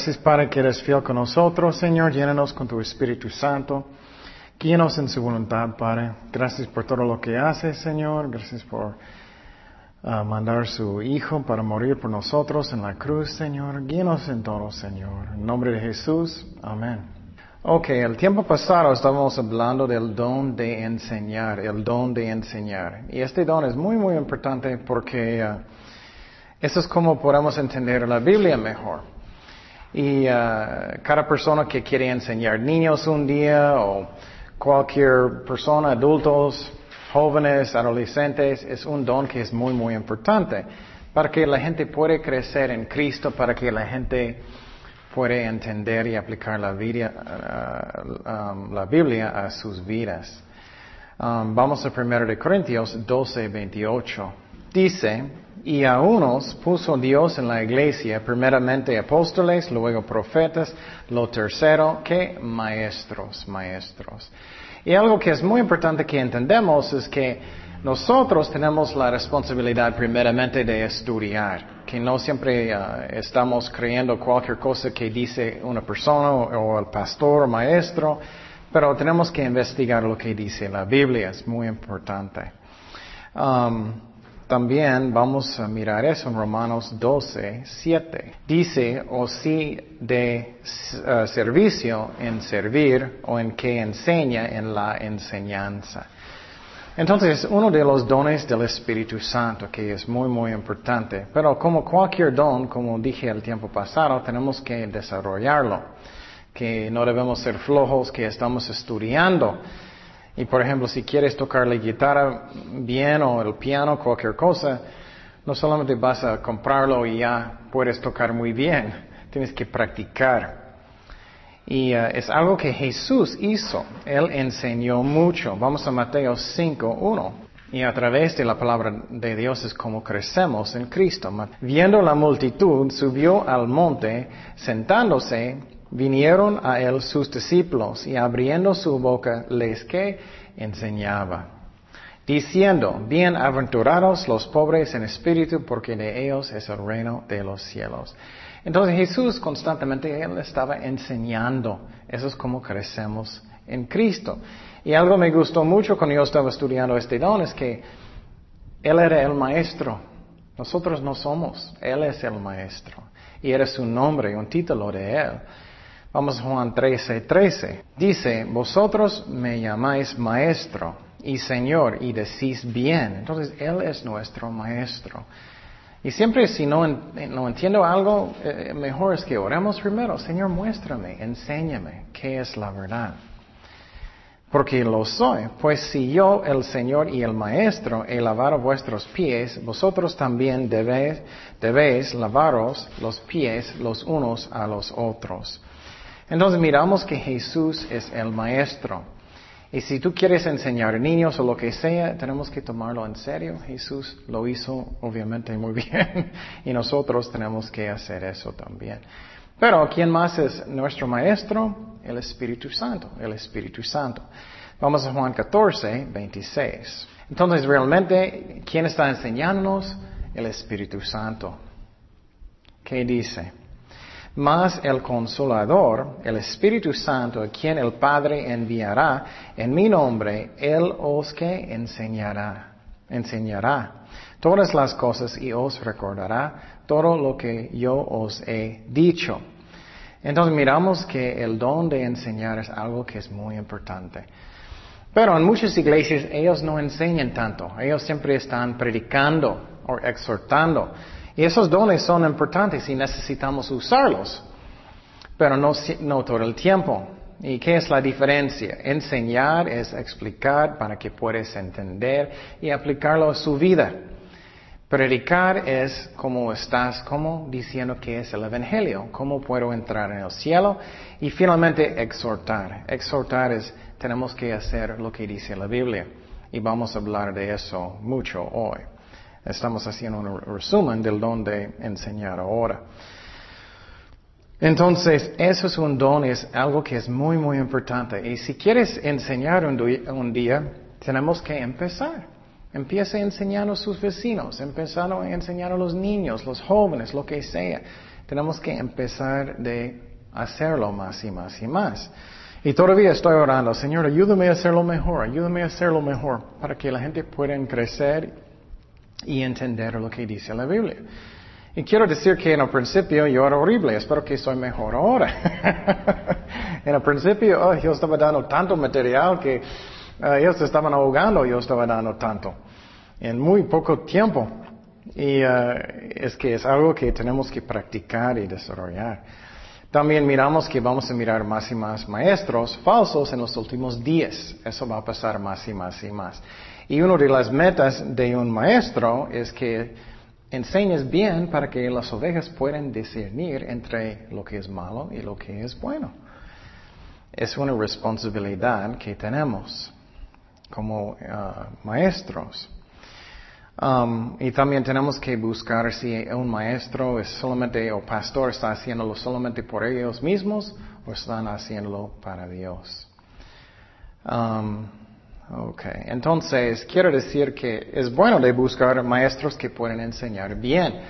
Gracias Padre que eres fiel con nosotros. Señor, llénanos con tu Espíritu Santo. Guíanos en su voluntad, Padre. Gracias por todo lo que haces, Señor. Gracias por uh, mandar su Hijo para morir por nosotros en la cruz, Señor. Guíanos en todo, Señor. En nombre de Jesús. Amén. Ok, el tiempo pasado estábamos hablando del don de enseñar, el don de enseñar. Y este don es muy, muy importante porque uh, eso es como podemos entender la Biblia mejor. Y uh, cada persona que quiere enseñar niños un día o cualquier persona, adultos, jóvenes, adolescentes, es un don que es muy, muy importante para que la gente pueda crecer en Cristo, para que la gente pueda entender y aplicar la, vida, uh, um, la Biblia a sus vidas. Um, vamos a 1 de Corintios 12, 28. Dice, y a unos puso Dios en la iglesia, primeramente apóstoles, luego profetas, lo tercero que maestros, maestros. Y algo que es muy importante que entendemos es que nosotros tenemos la responsabilidad primeramente de estudiar, que no siempre uh, estamos creyendo cualquier cosa que dice una persona o, o el pastor o maestro, pero tenemos que investigar lo que dice la Biblia, es muy importante. Um, también vamos a mirar eso en Romanos 12, 7. Dice, o si de uh, servicio en servir o en que enseña en la enseñanza. Entonces, uno de los dones del Espíritu Santo, que es muy, muy importante, pero como cualquier don, como dije el tiempo pasado, tenemos que desarrollarlo, que no debemos ser flojos, que estamos estudiando. Y por ejemplo, si quieres tocar la guitarra bien o el piano, cualquier cosa, no solamente vas a comprarlo y ya puedes tocar muy bien, tienes que practicar. Y uh, es algo que Jesús hizo. Él enseñó mucho. Vamos a Mateo 5, 1. Y a través de la palabra de Dios es como crecemos en Cristo. Viendo la multitud, subió al monte, sentándose, vinieron a él sus discípulos y abriendo su boca les que enseñaba, diciendo, bienaventurados los pobres en espíritu, porque de ellos es el reino de los cielos. Entonces Jesús constantemente, él estaba enseñando. Eso es como crecemos en Cristo. Y algo me gustó mucho cuando yo estaba estudiando este don es que Él era el maestro. Nosotros no somos. Él es el maestro. Y era su nombre, un título de Él. Vamos a Juan 13, 13. Dice, vosotros me llamáis maestro y señor y decís bien. Entonces, Él es nuestro maestro. Y siempre si no, no entiendo algo, eh, mejor es que oremos primero. Señor, muéstrame, enséñame qué es la verdad. Porque lo soy. Pues si yo, el Señor y el Maestro, he lavado vuestros pies, vosotros también debéis, debéis lavaros los pies los unos a los otros. Entonces miramos que Jesús es el maestro. Y si tú quieres enseñar niños o lo que sea, tenemos que tomarlo en serio. Jesús lo hizo obviamente muy bien y nosotros tenemos que hacer eso también. Pero ¿quién más es nuestro maestro? El Espíritu Santo, el Espíritu Santo. Vamos a Juan 14, 26. Entonces, realmente, ¿quién está enseñándonos? El Espíritu Santo. ¿Qué dice? Mas el consolador, el Espíritu Santo, a quien el Padre enviará en mi nombre, Él os que enseñará, enseñará todas las cosas y os recordará todo lo que yo os he dicho. Entonces miramos que el don de enseñar es algo que es muy importante. Pero en muchas iglesias ellos no enseñan tanto, ellos siempre están predicando o exhortando. Y esos dones son importantes y necesitamos usarlos, pero no, todo el tiempo. ¿Y qué es la diferencia? Enseñar es explicar para que puedas entender y aplicarlo a su vida. Predicar es como estás, como diciendo que es el Evangelio, cómo puedo entrar en el cielo. Y finalmente exhortar. Exhortar es, tenemos que hacer lo que dice la Biblia. Y vamos a hablar de eso mucho hoy. Estamos haciendo un resumen del don de enseñar ahora. Entonces, eso es un don, es algo que es muy, muy importante. Y si quieres enseñar un, día, tenemos que empezar. Empiece enseñando a sus vecinos, empezando a enseñar a los niños, los jóvenes, lo que sea. Tenemos que empezar de hacerlo más y más y más. Y todavía estoy orando, Señor, ayúdame a hacerlo mejor, ayúdame a hacerlo mejor, para que la gente pueda crecer y entender lo que dice la Biblia. Y quiero decir que en el principio yo era horrible, espero que soy mejor ahora. en el principio oh, yo estaba dando tanto material que uh, ellos estaban ahogando, yo estaba dando tanto. En muy poco tiempo. Y uh, es que es algo que tenemos que practicar y desarrollar. También miramos que vamos a mirar más y más maestros falsos en los últimos días. Eso va a pasar más y más y más. Y una de las metas de un maestro es que enseñes bien para que las ovejas puedan discernir entre lo que es malo y lo que es bueno. Es una responsabilidad que tenemos como uh, maestros. Um, y también tenemos que buscar si un maestro es solamente o pastor está haciéndolo solamente por ellos mismos o están haciéndolo para Dios. Um, Ok, entonces quiero decir que es bueno de buscar maestros que pueden enseñar bien,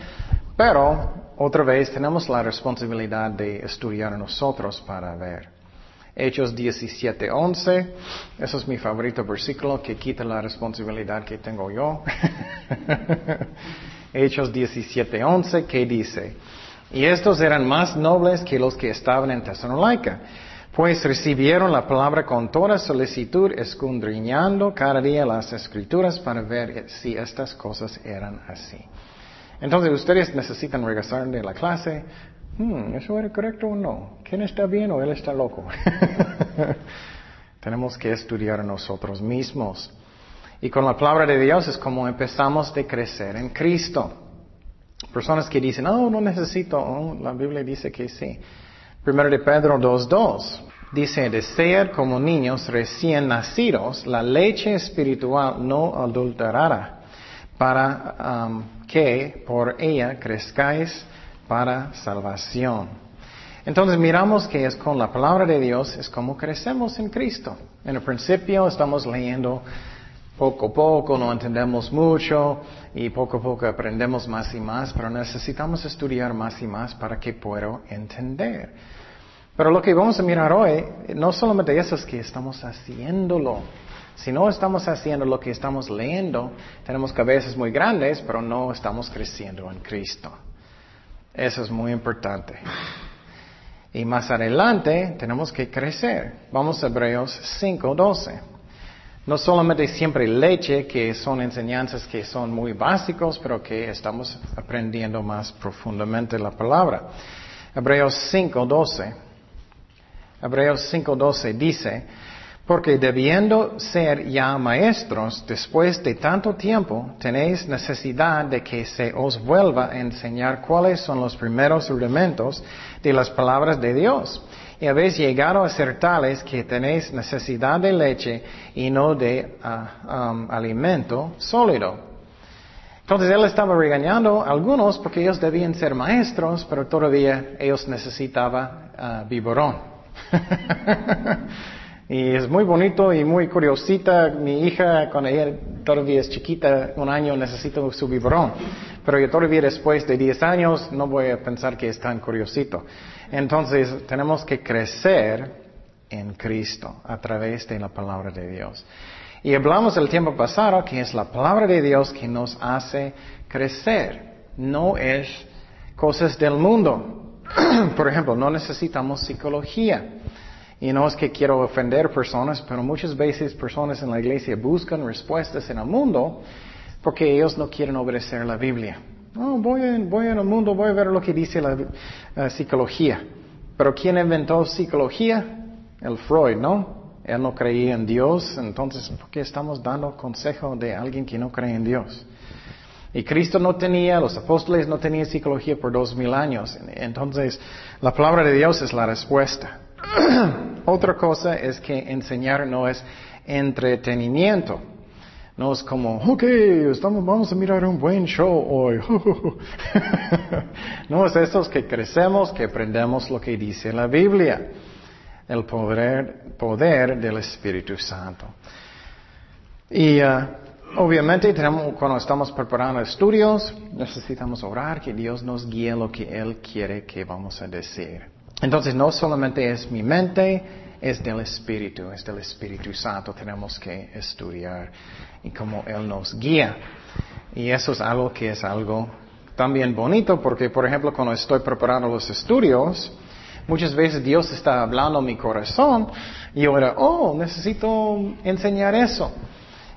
pero otra vez tenemos la responsabilidad de estudiar nosotros para ver. Hechos 17:11, eso es mi favorito versículo que quita la responsabilidad que tengo yo. Hechos 17:11, que dice, y estos eran más nobles que los que estaban en Tesalónica pues recibieron la palabra con toda solicitud, escudriñando cada día las escrituras para ver si estas cosas eran así. Entonces ustedes necesitan regresar de la clase. Hmm, ¿Eso era correcto o no? ¿Quién está bien o él está loco? Tenemos que estudiar nosotros mismos. Y con la palabra de Dios es como empezamos de crecer en Cristo. Personas que dicen, no, no necesito, oh, la Biblia dice que sí. Primero de Pedro 2.2 dice, desear como niños recién nacidos la leche espiritual no adulterada, para um, que por ella crezcáis para salvación. Entonces miramos que es con la palabra de Dios, es como crecemos en Cristo. En el principio estamos leyendo poco a poco, no entendemos mucho y poco a poco aprendemos más y más, pero necesitamos estudiar más y más para que pueda entender. Pero lo que vamos a mirar hoy, no solamente eso es que estamos haciéndolo. Si no estamos haciendo lo que estamos leyendo, tenemos cabezas muy grandes, pero no estamos creciendo en Cristo. Eso es muy importante. Y más adelante tenemos que crecer. Vamos a Hebreos 5:12. No solamente siempre leche, que son enseñanzas que son muy básicos, pero que estamos aprendiendo más profundamente la palabra. Hebreos 5:12. Hebreos 5:12 dice, porque debiendo ser ya maestros después de tanto tiempo, tenéis necesidad de que se os vuelva a enseñar cuáles son los primeros rudimentos de las palabras de Dios. Y habéis llegado a ser tales que tenéis necesidad de leche y no de ah, um, alimento sólido. Entonces él estaba regañando a algunos porque ellos debían ser maestros, pero todavía ellos necesitaban uh, y es muy bonito y muy curiosita. Mi hija, cuando ella todavía es chiquita, un año necesita su biberón. Pero yo todavía después de 10 años no voy a pensar que es tan curiosito. Entonces tenemos que crecer en Cristo a través de la palabra de Dios. Y hablamos del tiempo pasado que es la palabra de Dios que nos hace crecer. No es cosas del mundo. Por ejemplo, no necesitamos psicología. Y no es que quiero ofender personas, pero muchas veces personas en la iglesia buscan respuestas en el mundo porque ellos no quieren obedecer la Biblia. No, voy, en, voy en el mundo, voy a ver lo que dice la psicología. Pero ¿quién inventó psicología? El Freud, ¿no? Él no creía en Dios, entonces ¿por qué estamos dando consejo de alguien que no cree en Dios? Y Cristo no tenía, los apóstoles no tenían psicología por dos mil años. Entonces, la palabra de Dios es la respuesta. Otra cosa es que enseñar no es entretenimiento. No es como, ok, estamos, vamos a mirar un buen show hoy. no es eso, es que crecemos, que aprendemos lo que dice la Biblia. El poder, del Espíritu Santo. Y uh, obviamente tenemos, cuando estamos preparando estudios, necesitamos orar que Dios nos guíe lo que Él quiere que vamos a decir. Entonces no solamente es mi mente, es del Espíritu, es del Espíritu Santo. Tenemos que estudiar y cómo Él nos guía. Y eso es algo que es algo también bonito porque, por ejemplo, cuando estoy preparando los estudios, muchas veces Dios está hablando a mi corazón y yo era, oh, necesito enseñar eso.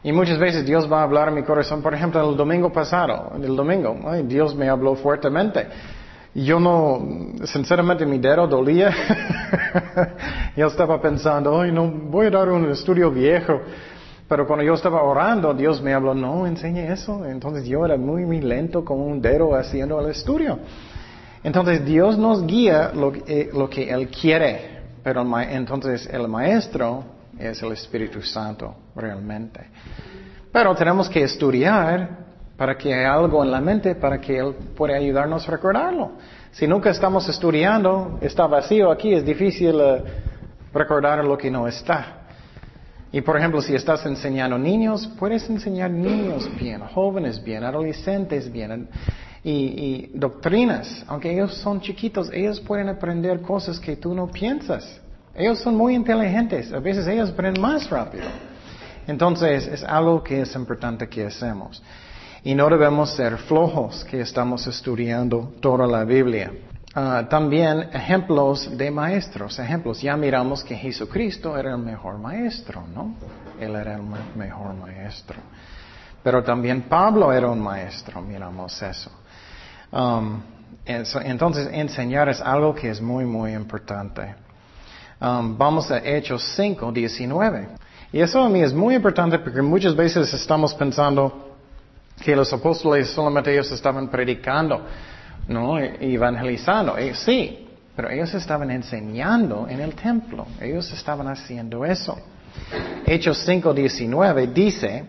Y muchas veces Dios va a hablar a mi corazón, por ejemplo, el domingo pasado, el domingo, Dios me habló fuertemente. Yo no, sinceramente mi dedo dolía. yo estaba pensando, ay, no, voy a dar un estudio viejo. Pero cuando yo estaba orando, Dios me habló, no, enseñe eso. Entonces yo era muy, muy lento con un dedo haciendo el estudio. Entonces Dios nos guía lo, eh, lo que Él quiere. Pero entonces el maestro es el Espíritu Santo, realmente. Pero tenemos que estudiar para que haya algo en la mente para que Él pueda ayudarnos a recordarlo. Si nunca estamos estudiando, está vacío aquí, es difícil eh, recordar lo que no está. Y por ejemplo, si estás enseñando niños, puedes enseñar niños bien, jóvenes bien, adolescentes bien, y, y, doctrinas, aunque ellos son chiquitos, ellos pueden aprender cosas que tú no piensas. Ellos son muy inteligentes, a veces ellos aprenden más rápido. Entonces, es algo que es importante que hacemos. Y no debemos ser flojos que estamos estudiando toda la Biblia. Ah, también ejemplos de maestros, ejemplos. Ya miramos que Jesucristo era el mejor maestro, ¿no? Él era el mejor maestro. Pero también Pablo era un maestro, miramos eso. Um, entonces, enseñar es algo que es muy, muy importante. Um, vamos a Hechos 5, 19. Y eso a mí es muy importante porque muchas veces estamos pensando, que los apóstoles solamente ellos estaban predicando, ¿no? Evangelizando. Eh, sí, pero ellos estaban enseñando en el templo. Ellos estaban haciendo eso. Hechos 5:19 dice,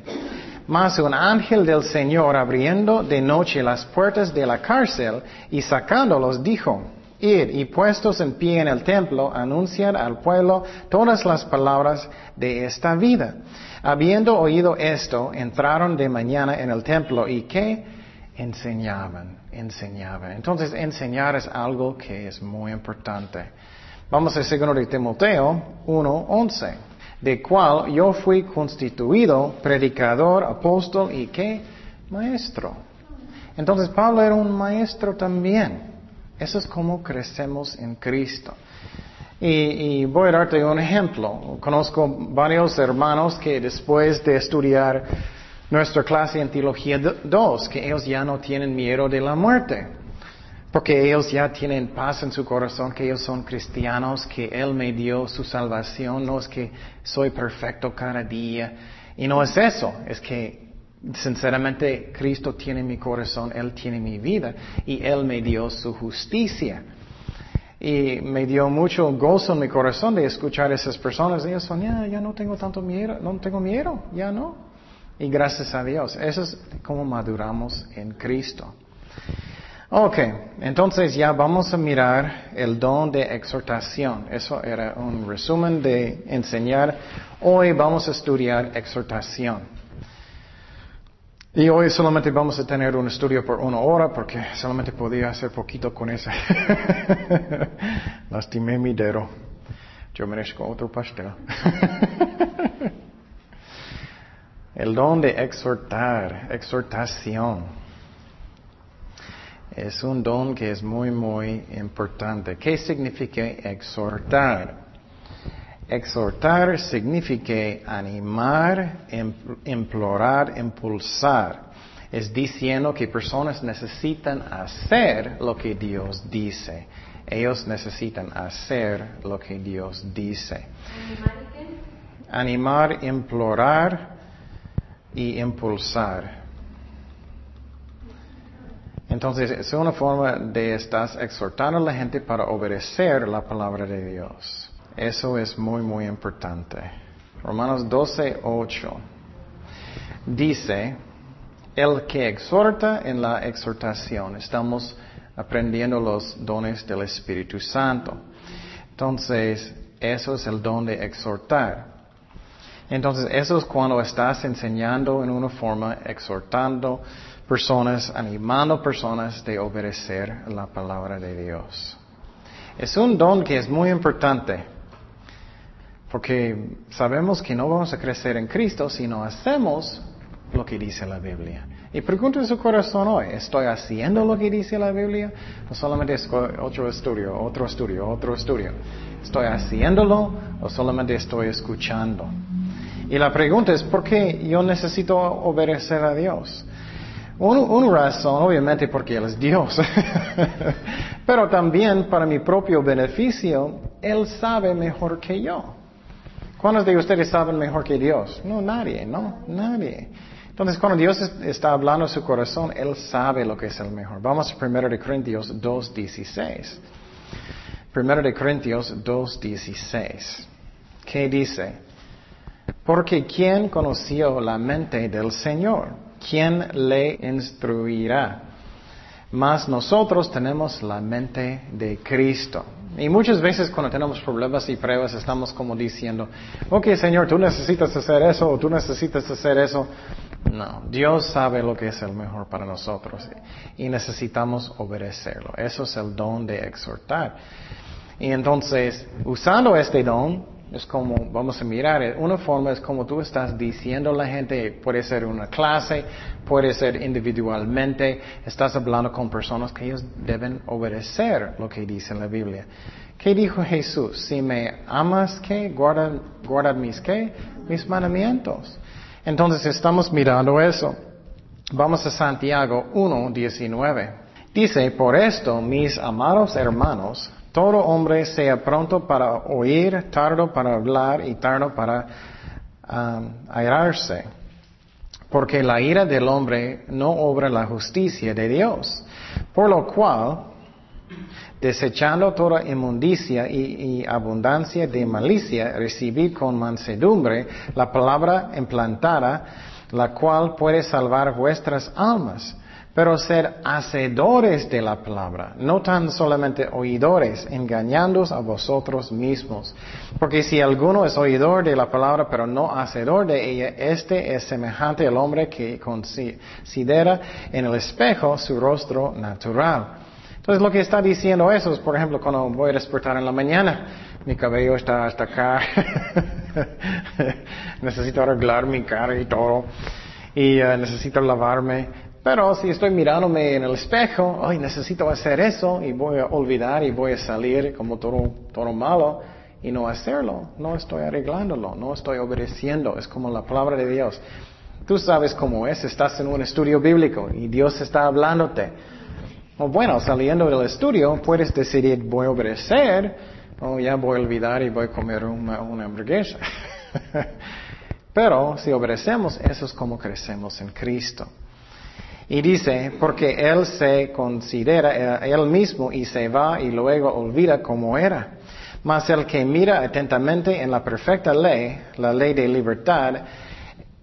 mas un ángel del Señor abriendo de noche las puertas de la cárcel y sacándolos dijo, Y puestos en pie en el templo, anunciar al pueblo todas las palabras de esta vida. Habiendo oído esto, entraron de mañana en el templo y ¿qué? Enseñaban, enseñaban. Entonces, enseñar es algo que es muy importante. Vamos al segundo de Timoteo 1.11, de cual yo fui constituido predicador, apóstol y ¿qué? Maestro. Entonces, Pablo era un maestro también. Eso es como crecemos en Cristo. Y, voy a darte un ejemplo. Conozco varios hermanos que después de estudiar nuestra clase en Teología 2, que ellos ya no tienen miedo de la muerte. Porque ellos ya tienen paz en su corazón, que ellos son cristianos, que Él me dio su salvación, no es que soy perfecto cada día. Y no es eso, es que sinceramente Cristo tiene mi corazón, Él tiene mi vida y Él me dio su justicia. Y me dio mucho gozo en mi corazón de escuchar a esas personas. Ellos son, ya, ya no tengo tanto miedo, no tengo miedo, ya no. Y gracias a Dios. Eso es como maduramos en Cristo. Ok, entonces ya vamos a mirar el don de exhortación. Eso era un resumen de enseñar. Hoy vamos a estudiar exhortación. Y hoy solamente vamos a tener un estudio por una hora porque solamente podía hacer poquito con eso. Lastimé mi dedo. Yo merezco otro pastel. El don de exhortar, exhortación. Es un don que es muy, muy importante. ¿Qué significa exhortar? Exhortar significa animar, implorar, impulsar. Es diciendo que personas necesitan hacer lo que Dios dice. Ellos necesitan hacer lo que Dios dice. Animar, implorar y impulsar. Entonces, es una forma de estar exhortando a la gente para obedecer la palabra de Dios. Eso es muy, muy importante. Romanos 12, 8. Dice, el que exhorta en la exhortación. Estamos aprendiendo los dones del Espíritu Santo. Entonces, eso es el don de exhortar. Entonces, eso es cuando estás enseñando en una forma, exhortando personas, animando personas de obedecer la palabra de Dios. Es un don que es muy importante, porque sabemos que no vamos a crecer en Cristo si no hacemos lo que dice la Biblia. Y pregunta en su corazón hoy, ¿estoy haciendo lo que dice la Biblia? O solamente otro estudio, otro estudio, otro estudio. ¿Estoy haciéndolo o solamente estoy escuchando? Y la pregunta es, ¿por qué yo necesito obedecer a Dios? Una razón, obviamente, porque Él es Dios. Pero también para mi propio beneficio, Él sabe mejor que yo. ¿Cuántos de ustedes saben mejor que Dios? No, nadie, no, nadie. Entonces, cuando Dios está hablando a su corazón, Él sabe lo que es el mejor. Vamos a 1 de Corintios 2.16. 1 de Corintios 2.16. ¿Qué dice? Porque ¿quién conoció la mente del Señor? ¿Quién le instruirá? Mas nosotros tenemos la mente de Cristo. Y muchas veces cuando tenemos problemas y pruebas estamos como diciendo, ok Señor, tú necesitas hacer eso o tú necesitas hacer eso. No, Dios sabe lo que es el mejor para nosotros y necesitamos obedecerlo. Eso es el don de exhortar. Y entonces, usando este don, es como, vamos a mirar, una forma es como tú estás diciendo a la gente, puede ser una clase, puede ser individualmente, estás hablando con personas que ellos deben obedecer lo que dice la Biblia. ¿Qué dijo Jesús? Si me amas, ¿qué? Guarda, mis, ¿qué? Mis mandamientos. Entonces estamos mirando eso. Vamos a Santiago 1, 19. Dice, por esto, mis amados hermanos, todo hombre sea pronto para oír, tardo para hablar y tardo para um, airarse. Porque la ira del hombre no obra la justicia de Dios. Por lo cual, desechando toda inmundicia y, y, abundancia de malicia, recibid con mansedumbre la palabra implantada, la cual puede salvar vuestras almas pero ser hacedores de la palabra, no tan solamente oidores, engañándoos a vosotros mismos. Porque si alguno es oidor de la palabra, pero no hacedor de ella, este es semejante al hombre que considera en el espejo su rostro natural. Entonces lo que está diciendo eso es, por ejemplo, cuando voy a despertar en la mañana, mi cabello está hasta acá, necesito arreglar mi cara y todo, y eh, necesito lavarme. Pero si estoy mirándome en el espejo, ay, necesito hacer eso y voy a olvidar y voy a salir como todo, todo malo y no hacerlo, no estoy arreglándolo, no estoy obedeciendo, es como la palabra de Dios. Tú sabes cómo es, estás en un estudio bíblico y Dios está hablándote. O bueno, saliendo del estudio, puedes decidir, voy a obedecer, o ya voy a olvidar y voy a comer una, una hamburguesa. Pero si obedecemos, eso es como crecemos en Cristo. Y dice, porque él se considera él mismo y se va y luego olvida cómo era. Mas el que mira atentamente en la perfecta ley, la ley de libertad,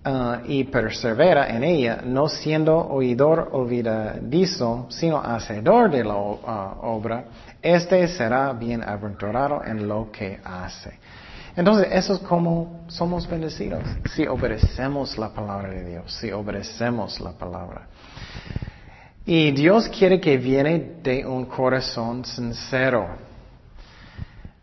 uh, y persevera en ella, no siendo oidor olvidadizo, sino hacedor de la uh, obra, este será bienaventurado en lo que hace. Entonces, eso es como somos bendecidos, si obedecemos la palabra de Dios, si obedecemos la palabra. Y Dios quiere que viene de un corazón sincero.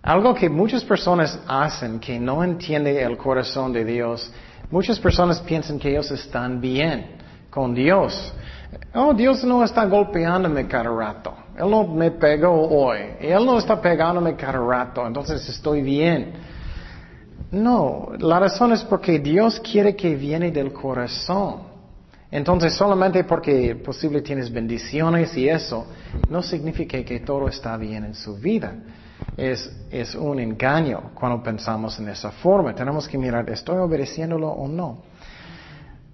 Algo que muchas personas hacen que no entienden el corazón de Dios, muchas personas piensan que ellos están bien con Dios. Oh, Dios no está golpeándome cada rato. Él no me pegó hoy. Él no está pegándome cada rato. Entonces estoy bien. No, la razón es porque Dios quiere que viene del corazón. Entonces, solamente porque posible tienes bendiciones y eso, no significa que todo está bien en su vida. Es, es un engaño cuando pensamos en esa forma. Tenemos que mirar, ¿estoy obedeciéndolo o no?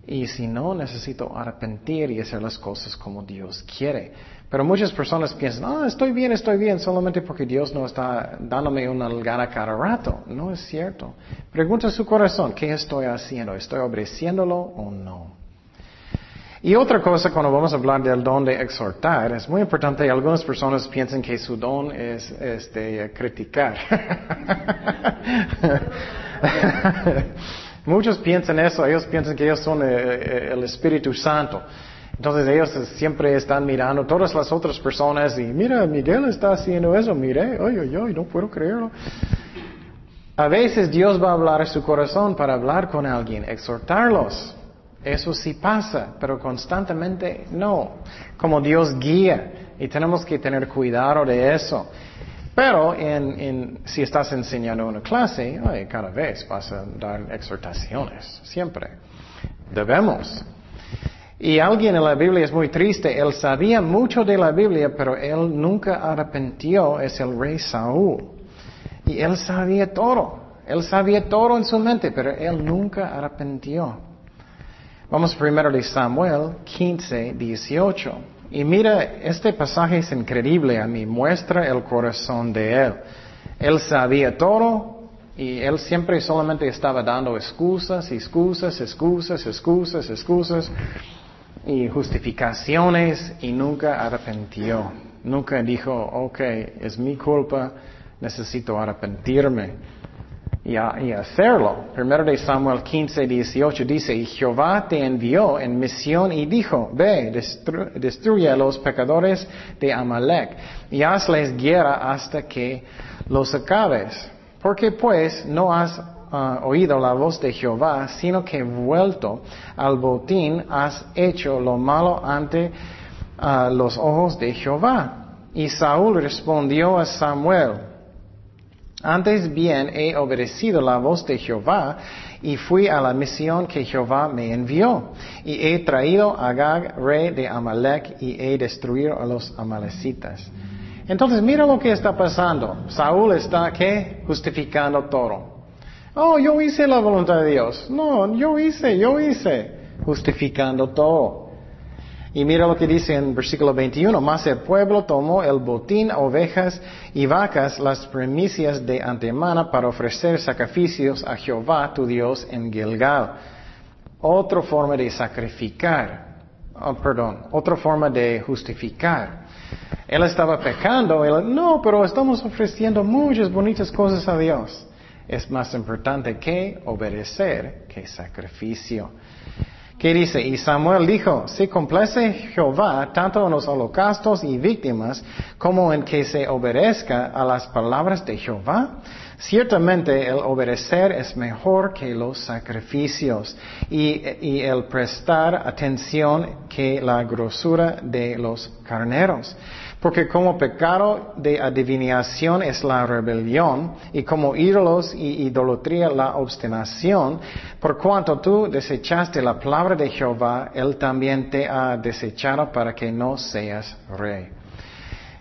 Y si no, necesito arrepentir y hacer las cosas como Dios quiere. Pero muchas personas piensan, ah, estoy bien, estoy bien, solamente porque Dios no está dándome una gana cada rato. No es cierto. Pregunta su corazón, ¿qué estoy haciendo? ¿Estoy obedeciéndolo o no? Y otra cosa, cuando vamos a hablar del don de exhortar, es muy importante, algunas personas piensan que su don es, de criticar. Muchos piensan eso, ellos piensan que ellos son eh, eh, el Espíritu Santo. Entonces ellos siempre están mirando todas las otras personas y mira, Miguel está haciendo eso, mire, oye, oye, no puedo creerlo. A veces Dios va a hablar a su corazón para hablar con alguien, exhortarlos. Eso sí pasa, pero constantemente no. Como Dios guía y tenemos que tener cuidado de eso. Pero en, si estás enseñando una clase, cada vez vas a dar exhortaciones, siempre. Debemos. Y alguien en la Biblia es muy triste, él sabía mucho de la Biblia, pero él nunca arrepintió, es el rey Saúl. Y él sabía todo, él sabía todo en su mente, pero él nunca arrepintió. Vamos primero de Samuel 15, 18. Y mira, este pasaje es increíble a mí, muestra el corazón de él. Él sabía todo y él siempre solamente estaba dando excusas, excusas, excusas, excusas, excusas y justificaciones y nunca arrepintió. Nunca dijo, ok, es mi culpa, necesito arrepentirme y, hacerlo. Primero de Samuel 15, 18 dice, y Jehová te envió en misión y dijo, ve, destruye a los pecadores de Amalek y hazles guerra hasta que los acabes. Porque pues no has ah, oído la voz de Jehová, sino que vuelto al botín has hecho lo malo ante ah, los ojos de Jehová. Y Saúl respondió a Samuel, antes bien he obedecido la voz de Jehová y fui a la misión que Jehová me envió. Y he traído a Gag, rey de Amalek, y he destruido a los amalecitas. Entonces mira lo que está pasando. Saúl está, ¿qué? Justificando todo. Oh, yo hice la voluntad de Dios. No, yo hice, yo hice. Justificando todo. Y mira lo que dice en versículo 21, más el pueblo tomó el botín, ovejas y vacas, las primicias de antemana para ofrecer sacrificios a Jehová tu Dios en Gilgal. Otra forma de sacrificar, oh, perdón, otra forma de justificar. Él estaba pecando, no, pero estamos ofreciendo muchas bonitas cosas a Dios. Es más importante que obedecer que sacrificio. ¿Qué dice? Y Samuel dijo, si complace Jehová tanto en los holocaustos y víctimas como en que se obedezca a las palabras de Jehová, ciertamente el obedecer es mejor que los sacrificios y, y el prestar atención que la grosura de los carneros. Porque como pecado de adivinación es la rebelión, y como ídolos y idolatría la obstinación, por cuanto tú desechaste la palabra de Jehová, Él también te ha desechado para que no seas rey.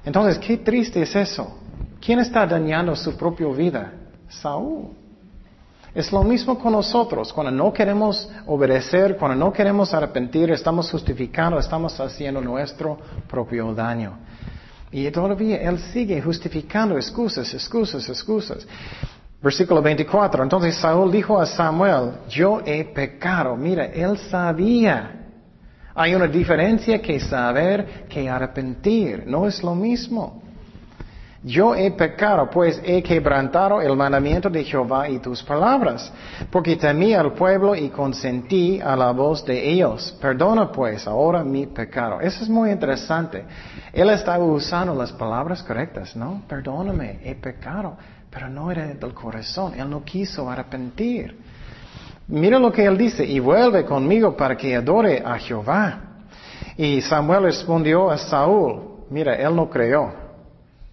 Entonces, qué triste es eso. ¿Quién está dañando su propia vida? Saúl. Es lo mismo con nosotros. Cuando no queremos obedecer, cuando no queremos arrepentir, estamos justificando, estamos haciendo nuestro propio daño. Y todavía él sigue justificando excusas, excusas, excusas. Versículo 24. Entonces Saúl dijo a Samuel, yo he pecado. Mira, él sabía. Hay una diferencia que saber que arrepentir. No es lo mismo. Yo he pecado, pues he quebrantado el mandamiento de Jehová y tus palabras, porque temí al pueblo y consentí a la voz de ellos. Perdona pues ahora mi pecado. Eso es muy interesante. Él estaba usando las palabras correctas, ¿no? Perdóname, he pecado, pero no era del corazón. Él no quiso arrepentir. Mira lo que él dice, y vuelve conmigo para que adore a Jehová. Y Samuel respondió a Saúl, mira, él no creyó.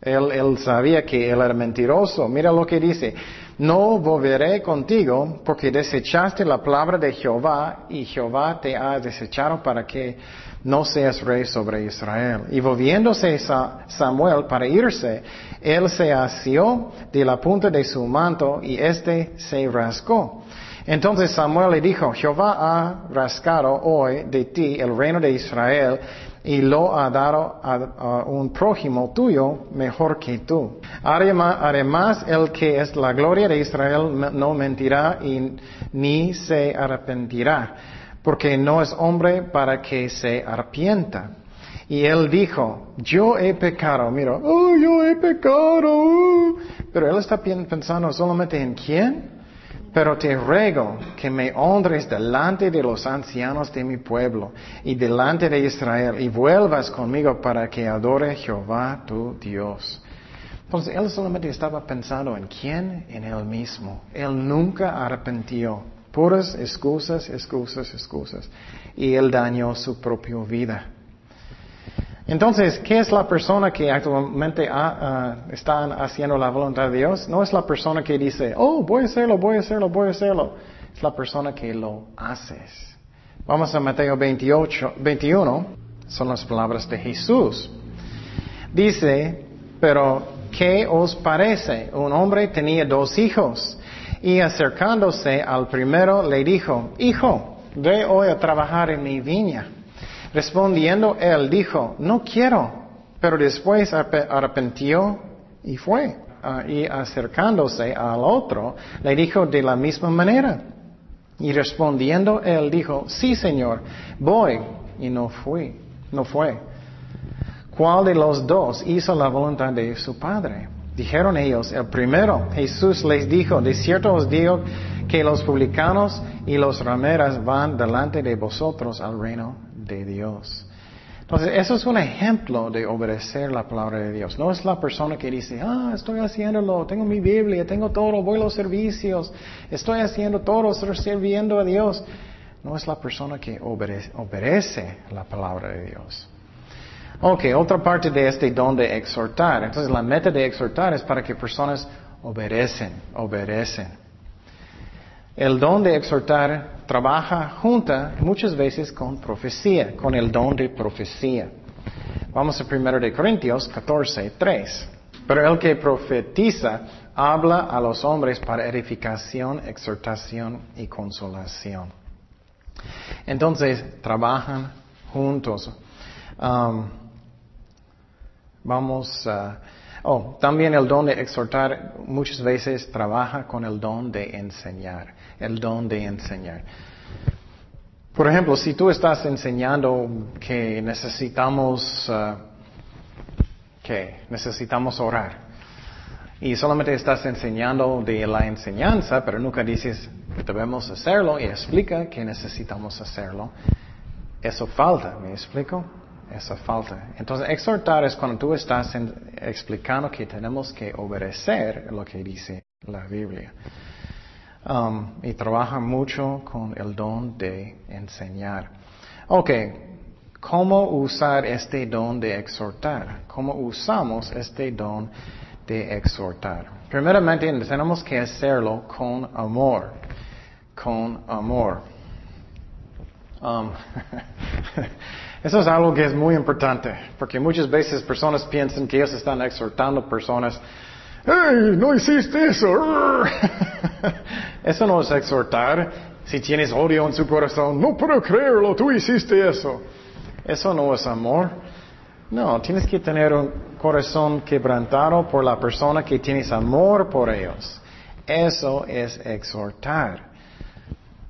Él, sabía que él era mentiroso. Mira lo que dice. No volveré contigo porque desechaste la palabra de Jehová y Jehová te ha desechado para que no seas rey sobre Israel. Y volviéndose Samuel para irse, él se asió de la punta de su manto y éste se rascó. Entonces Samuel le dijo, Jehová ha rascado hoy de ti el reino de Israel y lo ha dado a, un prójimo tuyo mejor que tú. Además, el que es la gloria de Israel no mentirá ni se arrepentirá, porque no es hombre para que se arrepienta. Y él dijo, yo he pecado, mira, oh, yo he pecado. Pero él está pensando solamente en quién? Pero te ruego que me honres delante de los ancianos de mi pueblo y delante de Israel y vuelvas conmigo para que adore Jehová tu Dios. Entonces él solamente estaba pensando en quién, en él mismo. Él nunca arrepintió. Puras excusas, excusas, excusas. Y él dañó su propia vida. Entonces, ¿qué es la persona que actualmente ah, está haciendo la voluntad de Dios? No es la persona que dice, oh, voy a hacerlo, voy a hacerlo, voy a hacerlo. Es la persona que lo haces. Vamos a Mateo 28, 21. Son las palabras de Jesús. Dice, pero ¿qué os parece? Un hombre tenía dos hijos y acercándose al primero le dijo, hijo, ve hoy a trabajar en mi viña. Respondiendo él dijo, no quiero, pero después arrepintió y fue. Ah, y acercándose al otro, le dijo de la misma manera. Y respondiendo él dijo, sí Señor, voy. Y no fui, no fue. ¿Cuál de los dos hizo la voluntad de su padre? Dijeron ellos, el primero. Jesús les dijo, de cierto os digo que los publicanos y los rameras van delante de vosotros al reino de Dios. Entonces, eso es un ejemplo de obedecer la palabra de Dios. No es la persona que dice, ah, estoy haciéndolo, tengo mi Biblia, tengo todo, voy a los servicios, estoy haciendo todo, estoy sirviendo a Dios. No es la persona que obedece, obedece la palabra de Dios. Ok, otra parte de este don de exhortar. Entonces, la meta de exhortar es para que personas obedecen, obedecen. El don de exhortar trabaja junta muchas veces con profecía, con el don de profecía. Vamos a 1 de Corintios 14, 3. Pero el que profetiza habla a los hombres para edificación, exhortación y consolación. Entonces, trabajan juntos. Um, vamos a... Oh, también el don de exhortar muchas veces trabaja con el don de enseñar, el don de enseñar. Por ejemplo, si tú estás enseñando que necesitamos, uh, que necesitamos orar, y solamente estás enseñando de la enseñanza, pero nunca dices debemos hacerlo y explica que necesitamos hacerlo, eso falta, ¿me explico? esa falta. Entonces, exhortar es cuando tú estás explicando que tenemos que obedecer lo que dice la Biblia. Um, y trabaja mucho con el don de enseñar. Ok, ¿cómo usar este don de exhortar? ¿Cómo usamos este don de exhortar? Primeramente, tenemos que hacerlo con amor. Con amor. Um, Eso es algo que es muy importante, porque muchas veces personas piensan que ellos están exhortando personas, ¡Hey, no hiciste eso! eso no es exhortar. Si tienes odio en su corazón, no puedo creerlo, tú hiciste eso. Eso no es amor. No, tienes que tener un corazón quebrantado por la persona que tienes amor por ellos. Eso es exhortar.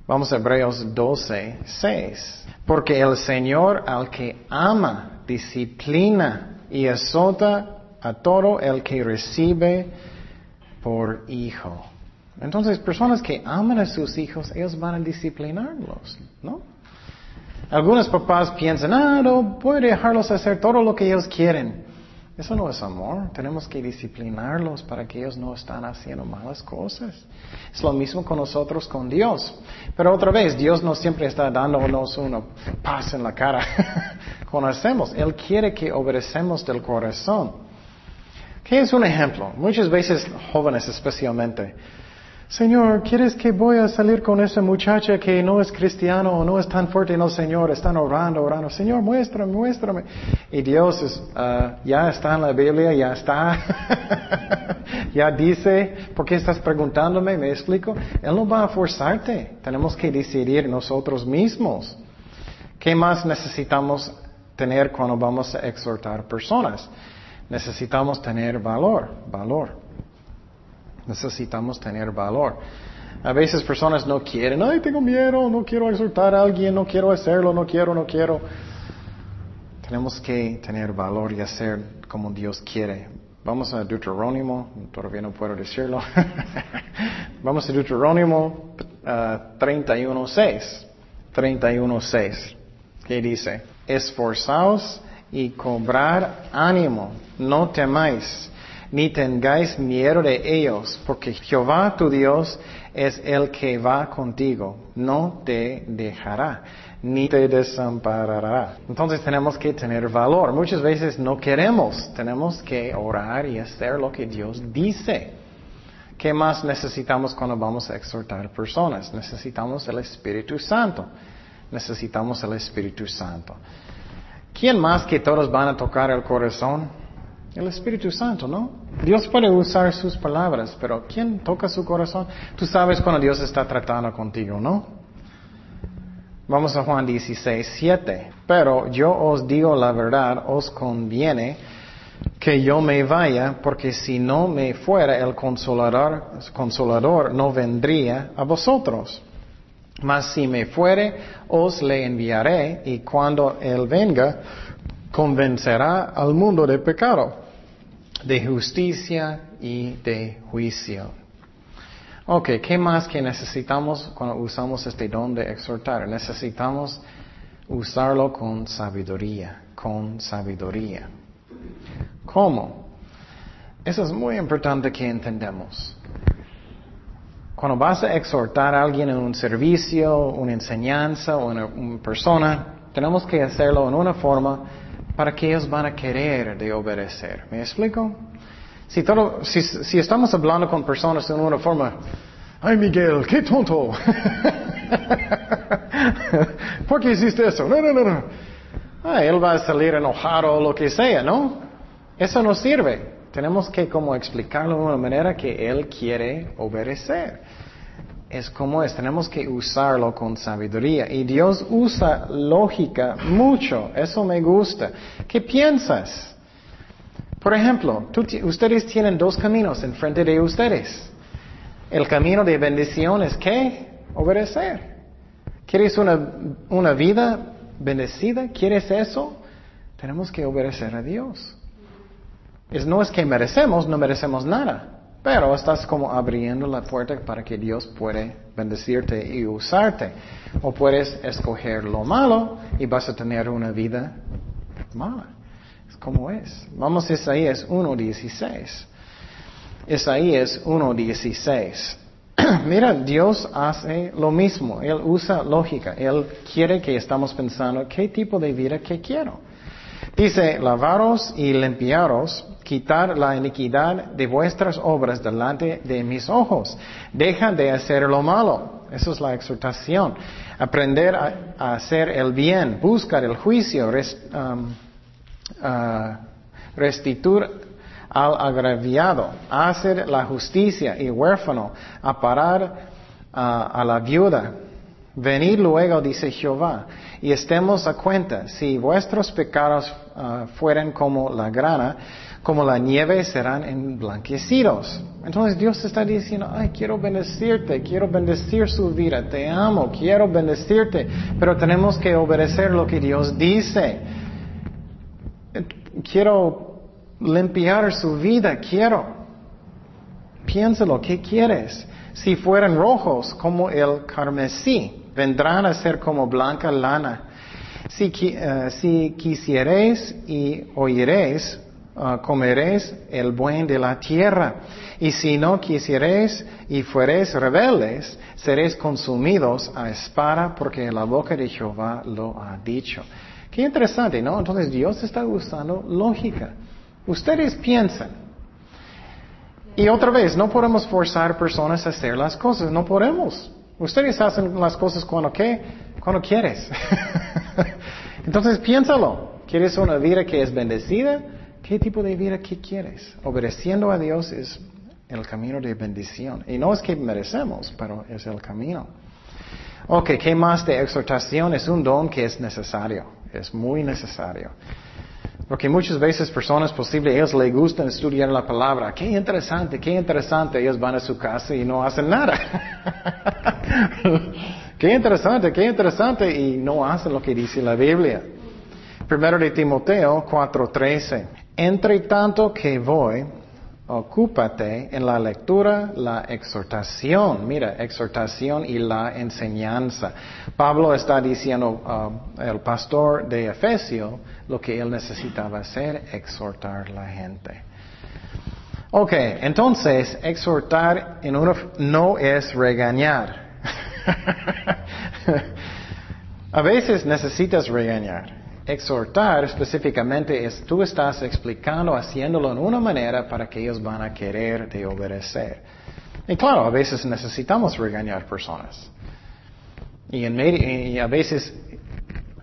Vamos a Hebreos 12, 6. Porque el Señor al que ama, disciplina y azota a todo el que recibe por hijo. Entonces, personas que aman a sus hijos, ellos van a disciplinarlos, ¿no? Algunos papás piensan, ah, no, voy dejarlos hacer todo lo que ellos quieren. Eso no es amor. Tenemos que disciplinarlos para que ellos no estén haciendo malas cosas. Es lo mismo con nosotros, con Dios. Pero otra vez, Dios no siempre está dándonos una paz en la cara cuando hacemos. Él quiere que obedecemos del corazón. ¿Qué es un ejemplo? Muchas veces, jóvenes especialmente, Señor, ¿quieres que voy a salir con esa muchacha que no es cristiano o no es tan fuerte en el Señor? Están orando, orando. Señor, muéstrame, muéstrame. Y Dios es, uh, ya está en la Biblia, ya está. ya dice, ¿por qué estás preguntándome? ¿Me explico? Él no va a forzarte. Tenemos que decidir nosotros mismos. ¿Qué más necesitamos tener cuando vamos a exhortar personas? Necesitamos tener valor, valor. Necesitamos tener valor. A veces personas no quieren, ay, tengo miedo, no quiero exhortar a alguien, no quiero hacerlo, no quiero, no quiero. Tenemos que tener valor y hacer como Dios quiere. Vamos a Deuterónimo, todavía no puedo decirlo. Vamos a Deuterónimo uh, 31.6. 31.6. ¿Qué dice? Esforzaos y cobrar ánimo. No temáis, ni tengáis miedo de ellos, porque Jehová tu Dios es el que va contigo. No te dejará ni te desamparará. Entonces tenemos que tener valor. Muchas veces no queremos, tenemos que orar y hacer lo que Dios dice. ¿Qué más necesitamos cuando vamos a exhortar personas? Necesitamos el Espíritu Santo. Necesitamos el Espíritu Santo. ¿Quién más que todos van a tocar el corazón? El Espíritu Santo, ¿no? Dios puede usar sus palabras, pero ¿quién toca su corazón? Tú sabes cuando Dios está tratando contigo, ¿no? Vamos a Juan 16, 7. Pero yo os digo la verdad, os conviene que yo me vaya, porque si no me fuera el consolador, consolador no vendría a vosotros. Mas si me fuere, os le enviaré, y cuando él venga, convencerá al mundo de pecado, de justicia y de juicio. Ok, ¿qué más que necesitamos cuando usamos este don de exhortar? Necesitamos usarlo con sabiduría, con sabiduría. ¿Cómo? Eso es muy importante que entendamos. Cuando vas a exhortar a alguien en un servicio, una enseñanza o una, una persona, tenemos que hacerlo en una forma para que ellos van a querer de obedecer. ¿Me explico? Si, todo, si, si estamos hablando con personas en una forma, ay Miguel, qué tonto. ¿Por qué hiciste eso? No, no, no, no. Ah, él va a salir enojado o lo que sea, ¿no? Eso no sirve. Tenemos que como explicarlo de una manera que él quiere obedecer. Es como es, tenemos que usarlo con sabiduría. Y Dios usa lógica mucho. Eso me gusta. ¿Qué piensas? Por ejemplo, ustedes tienen dos caminos enfrente de ustedes. El camino de bendición es ¿qué? Obedecer. ¿Quieres una, una vida bendecida? ¿Quieres eso? Tenemos que obedecer a Dios. No es que merecemos, no merecemos nada. Pero estás como abriendo la puerta para que Dios puede bendecirte y usarte. O puedes escoger lo malo y vas a tener una vida mala como es. Vamos a Isaías 1.16. Isaías 1.16. Mira, Dios hace lo mismo. Él usa lógica. Él quiere que estamos pensando qué tipo de vida que quiero. Dice, lavaros y limpiaros, quitar la iniquidad de vuestras obras delante de mis ojos. Deja de hacer lo malo. Esa es la exhortación. Aprender a, hacer el bien, buscar el juicio, um, restituir al agraviado, hacer la justicia y huérfano, a parar a la viuda. Venid luego, dice Jehová, y estemos a cuenta, si vuestros pecados fueren como la grana, como la nieve serán emblanquecidos. Entonces Dios está diciendo, ay, quiero bendecirte, quiero bendecir su vida, te amo, quiero bendecirte, pero tenemos que obedecer lo que Dios dice quiero limpiar su vida, quiero. Piénsalo, ¿qué quieres? Si fueran rojos como el carmesí, vendrán a ser como blanca lana. Si, uh, y oiréis, uh, comeréis el buen de la tierra. Y si no quisierais y fuereis rebeldes, seréis consumidos a espada, porque la boca de Jehová lo ha dicho. Qué interesante, ¿no? Entonces Dios está usando lógica. Ustedes piensan. Y otra vez, no podemos forzar personas a hacer las cosas, no podemos. Ustedes hacen las cosas cuando qué, cuando quieres. Entonces piénsalo. ¿Quieres una vida que es bendecida? ¿Qué tipo de vida que quieres? Obedeciendo a Dios es el camino de bendición. Y no es que merecemos, pero es el camino. Ok, ¿qué más de exhortación? Es un don que es necesario. Es muy necesario. Porque muchas veces personas posibles, ellos les gustan estudiar la palabra. Qué interesante, qué interesante. Ellos van a su casa y no hacen nada. qué interesante, qué interesante. Y no hacen lo que dice la Biblia. Primero de Timoteo 4:13. Entre tanto que voy, ocúpate en la lectura, la exhortación, mira, exhortación y la enseñanza. Pablo está diciendo al uh, pastor de Efesio lo que él necesitaba hacer, exhortar a la gente. Ok, entonces, exhortar en uno no es regañar. A veces necesitas regañar. Exhortar específicamente es tú estás explicando, haciéndolo en una manera para que ellos van a querer de obedecer. Y claro, a veces necesitamos regañar personas. Y, en a veces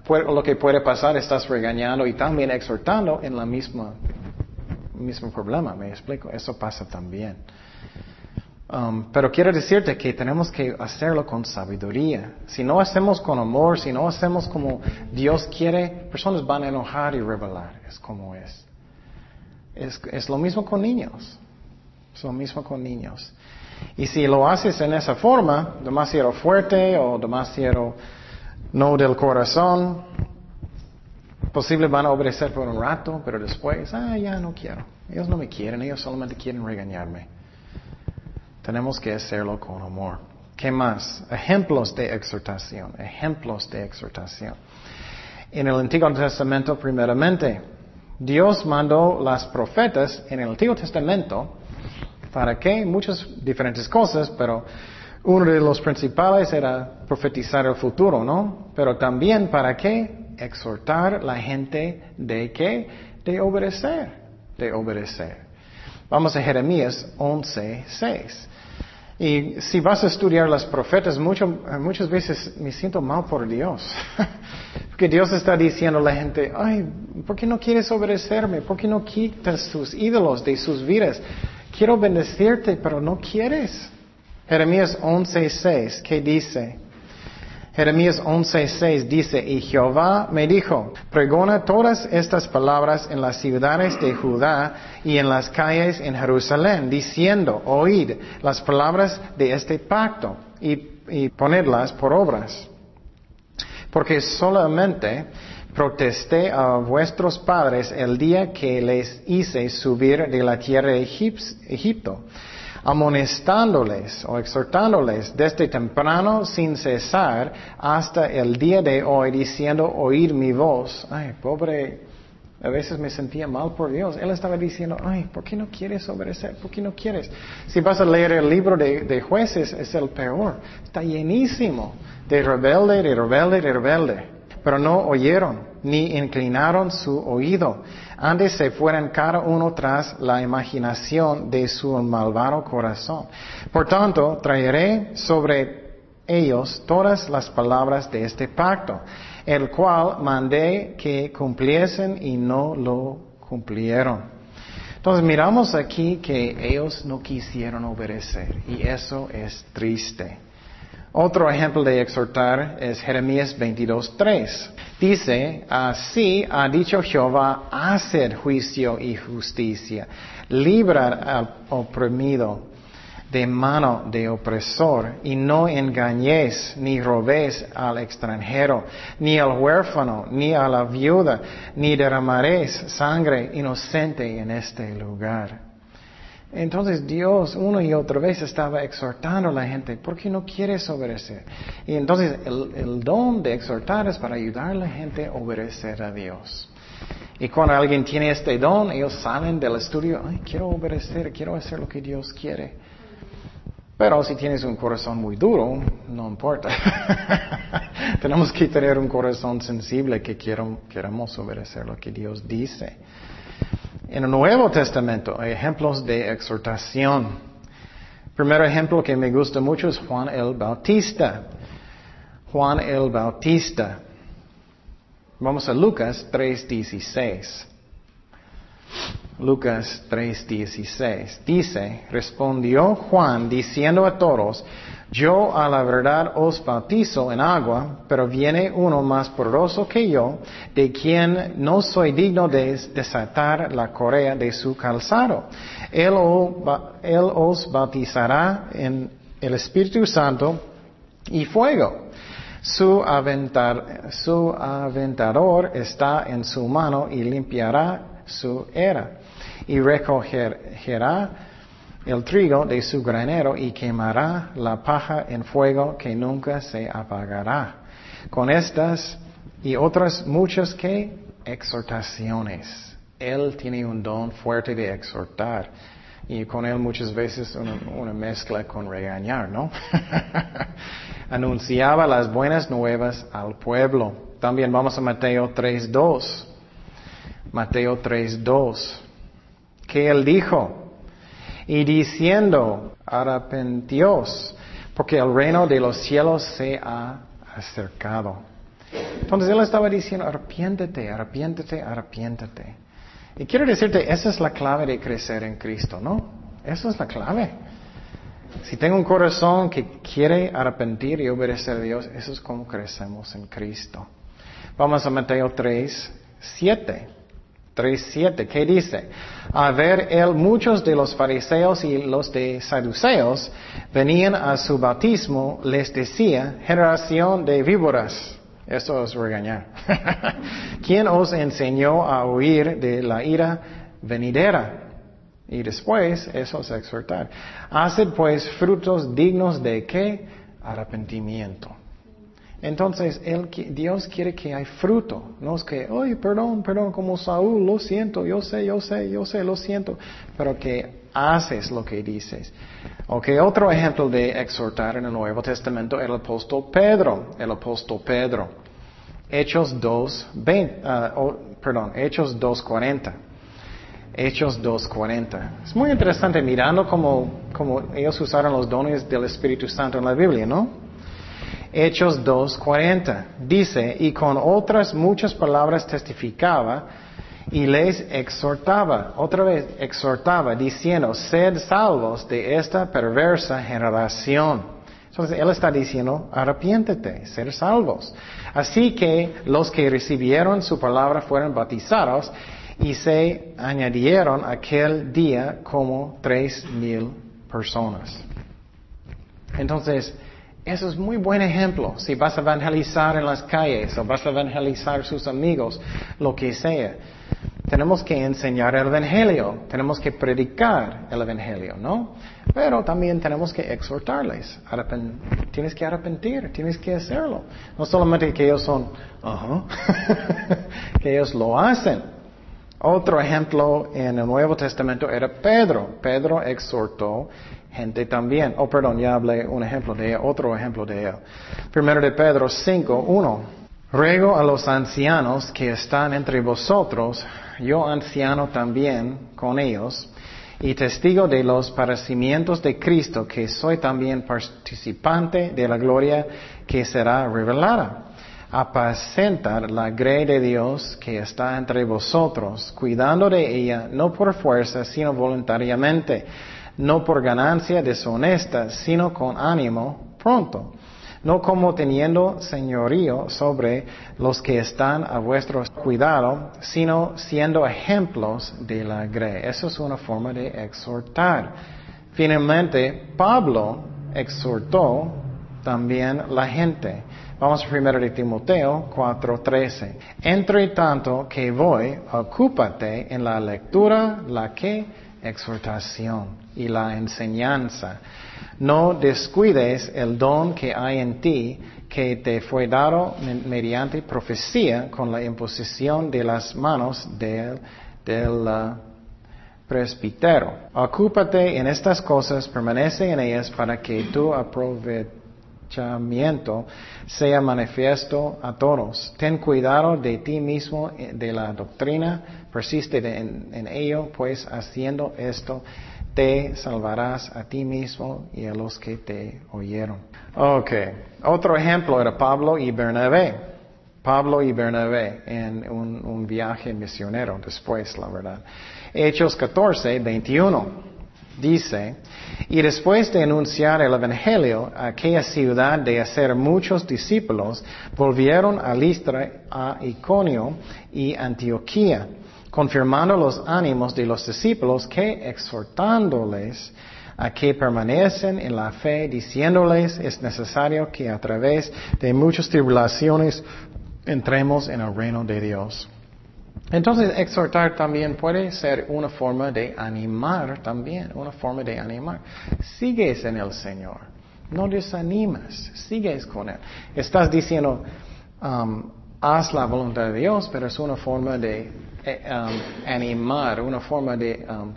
lo que puede pasar estás regañando y también exhortando en la misma mismo problema, me explico, eso pasa también. Um, pero quiero decirte que tenemos que hacerlo con sabiduría. Si no hacemos con amor, si no hacemos como Dios quiere, personas van a enojar y rebelar. Es como es. Es, es lo mismo con niños. Es lo mismo con niños. Y si lo haces en esa forma, demasiado fuerte o demasiado no del corazón, posible van a obedecer por un rato, pero después, ah, ya no quiero. Ellos no me quieren, ellos solamente quieren regañarme. Tenemos que hacerlo con amor. ¿Qué más? Ejemplos de exhortación, ejemplos de exhortación. En el Antiguo Testamento, primeramente, Dios mandó las profetas en el Antiguo Testamento para qué? Muchas diferentes cosas, pero uno de los principales era profetizar el futuro, ¿no? Pero también para qué? Exhortar la gente de qué? De obedecer, de obedecer. Vamos a Jeremías 11, 6. Y si vas a estudiar las profetas, muchas veces me siento mal por Dios. Porque Dios está diciendo a la gente, ay, ¿por qué no quieres obedecerme? ¿Por qué no quitas tus ídolos de sus vidas? Quiero bendecirte, pero no quieres. Jeremías 11:6, ¿qué dice? Jeremías 11:6 dice, y Jehová me dijo, pregona todas estas palabras en las ciudades de Judá y en las calles en Jerusalén, diciendo, oíd las palabras de este pacto y, y ponedlas por obras. Porque solamente protesté a vuestros padres el día que les hice subir de la tierra de Egipto amonestándoles o exhortándoles desde temprano sin cesar hasta el día de hoy diciendo oír mi voz. Ay, pobre, a veces me sentía mal por Dios. Él estaba diciendo, ay, ¿por qué no quieres obedecer? ¿Por qué no quieres? Si vas a leer el libro de, de jueces, es el peor. Está llenísimo de rebelde, de rebelde, de rebelde pero no oyeron, ni inclinaron su oído. Antes se fueran cada uno tras la imaginación de su malvado corazón. Por tanto, traeré sobre ellos todas las palabras de este pacto, el cual mandé que cumpliesen y no lo cumplieron. Entonces miramos aquí que ellos no quisieron obedecer y eso es triste. Otro ejemplo de exhortar es Jeremías 22.3. Dice, así ha dicho Jehová, haced juicio y justicia, libra al oprimido de mano de opresor, y no engañéis ni robéis al extranjero, ni al huérfano, ni a la viuda, ni derramaréis sangre inocente en este lugar. Entonces Dios una y otra vez estaba exhortando a la gente, ¿por qué no quieres obedecer? Y entonces el, don de exhortar es para ayudar a la gente a obedecer a Dios. Y cuando alguien tiene este don, ellos salen del estudio, ay, quiero obedecer, quiero hacer lo que Dios quiere. Pero si tienes un corazón muy duro, no importa. Tenemos que tener un corazón sensible que queramos obedecer lo que Dios dice. En el Nuevo Testamento hay ejemplos de exhortación. Primer ejemplo que me gusta mucho es Juan el Bautista. Juan el Bautista. Vamos a Lucas 3:16. Lucas 3:16. Dice, respondió Juan diciendo a todos, yo a la verdad os bautizo en agua, pero viene uno más poderoso que yo, de quien no soy digno de desatar la correa de su calzado. Él, os bautizará en el Espíritu Santo y fuego. Su, su aventador está en su mano y limpiará su era. Y recogerá el trigo de su granero y quemará la paja en fuego que nunca se apagará. Con estas y otras muchas que exhortaciones. Él tiene un don fuerte de exhortar. Y con él muchas veces una, mezcla con regañar, ¿no? Anunciaba las buenas nuevas al pueblo. También vamos a Mateo 3.2. Mateo 3.2. Que él dijo, y diciendo, arrepentíos, porque el reino de los cielos se ha acercado. Entonces él estaba diciendo, arrepiéntete, arrepiéntete, arrepiéntete. Y quiero decirte, esa es la clave de crecer en Cristo, ¿no? Esa es la clave. Si tengo un corazón que quiere arrepentir y obedecer a Dios, eso es como crecemos en Cristo. Vamos a Mateo 3, 7. 3, 7. ¿Qué dice? A ver, él, muchos de los fariseos y los de saduceos venían a su bautismo, les decía, generación de víboras. Eso es regañar. ¿Quién os enseñó a huir de la ira venidera? Y después, eso es exhortar. Haced pues frutos dignos de qué? Arrepentimiento. Entonces, Dios quiere que hay fruto. No es que, oye, perdón, perdón, como Saúl, lo siento, yo sé, yo sé, yo sé, lo siento. Pero que haces lo que dices. Ok, otro ejemplo de exhortar en el Nuevo Testamento, el apóstol Pedro, el apóstol Pedro. Hechos 2, ah, perdón, Hechos 2.40. Hechos 2.40. Es muy interesante mirando cómo ellos usaron los dones del Espíritu Santo en la Biblia, ¿no? Hechos 2.40. Dice, y con otras muchas palabras testificaba y les exhortaba, otra vez exhortaba, diciendo, sed salvos de esta perversa generación. Entonces Él está diciendo, arrepiéntete, ser salvos. Así que los que recibieron su palabra fueron bautizados y se añadieron aquel día como tres mil personas. Entonces, eso es muy buen ejemplo. Si vas a evangelizar en las calles o vas a evangelizar sus amigos, lo que sea. Tenemos que enseñar el Evangelio, tenemos que predicar el Evangelio, ¿no? Pero también tenemos que exhortarles. tienes que arrepentir, tienes que hacerlo. No solamente que ellos son, que ellos lo hacen. Otro ejemplo en el Nuevo Testamento era Pedro. Pedro exhortó gente también. Oh, perdón, ya hablé un ejemplo de él, otro ejemplo de él. Primero de Pedro 5, 1. Ruego a los ancianos que están entre vosotros, yo anciano también con ellos, y testigo de los padecimientos de Cristo, que soy también participante de la gloria que será revelada. Apacentar la grey de Dios que está entre vosotros, cuidando de ella, no por fuerza, sino voluntariamente, no por ganancia deshonesta, sino con ánimo pronto no como teniendo señorío sobre los que están a vuestro cuidado, sino siendo ejemplos de la grey. Eso es una forma de exhortar. Finalmente, Pablo exhortó también la gente. Vamos a primero de Timoteo 4:13. Entre tanto que voy, ocúpate en la lectura, la que exhortación y la enseñanza no descuides el don que hay en ti, que te fue dado mediante profecía con la imposición de las manos del, uh, presbítero. Ocúpate en estas cosas, permanece en ellas para que tu aprovechamiento sea manifiesto a todos. Ten cuidado de ti mismo, eh, de la doctrina, persiste en ello, pues haciendo esto te salvarás a ti mismo y a los que te oyeron. Ok, otro ejemplo era Pablo y Bernabé. Pablo y Bernabé en un, viaje misionero después, la verdad. Hechos 14, 21 dice, y después de anunciar el Evangelio a aquella ciudad de hacer muchos discípulos, volvieron a Listra, a Iconio y Antioquía confirmando los ánimos de los discípulos que exhortándoles a que permanecen en la fe, diciéndoles es necesario que a través de muchas tribulaciones entremos en el reino de Dios. Entonces, exhortar también puede ser una forma de animar también, una forma de animar. Sigues en el Señor, no desanimas, sigues con Él. Estás diciendo, um, haz la voluntad de Dios, pero es una forma de eh, um, animar, una forma de um,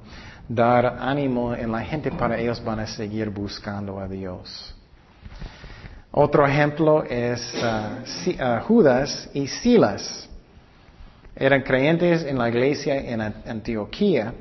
dar ánimo en la gente para ellos van a seguir buscando a Dios. Otro ejemplo es uh, uh, Judas y Silas. Eran creyentes en la iglesia en Antioquía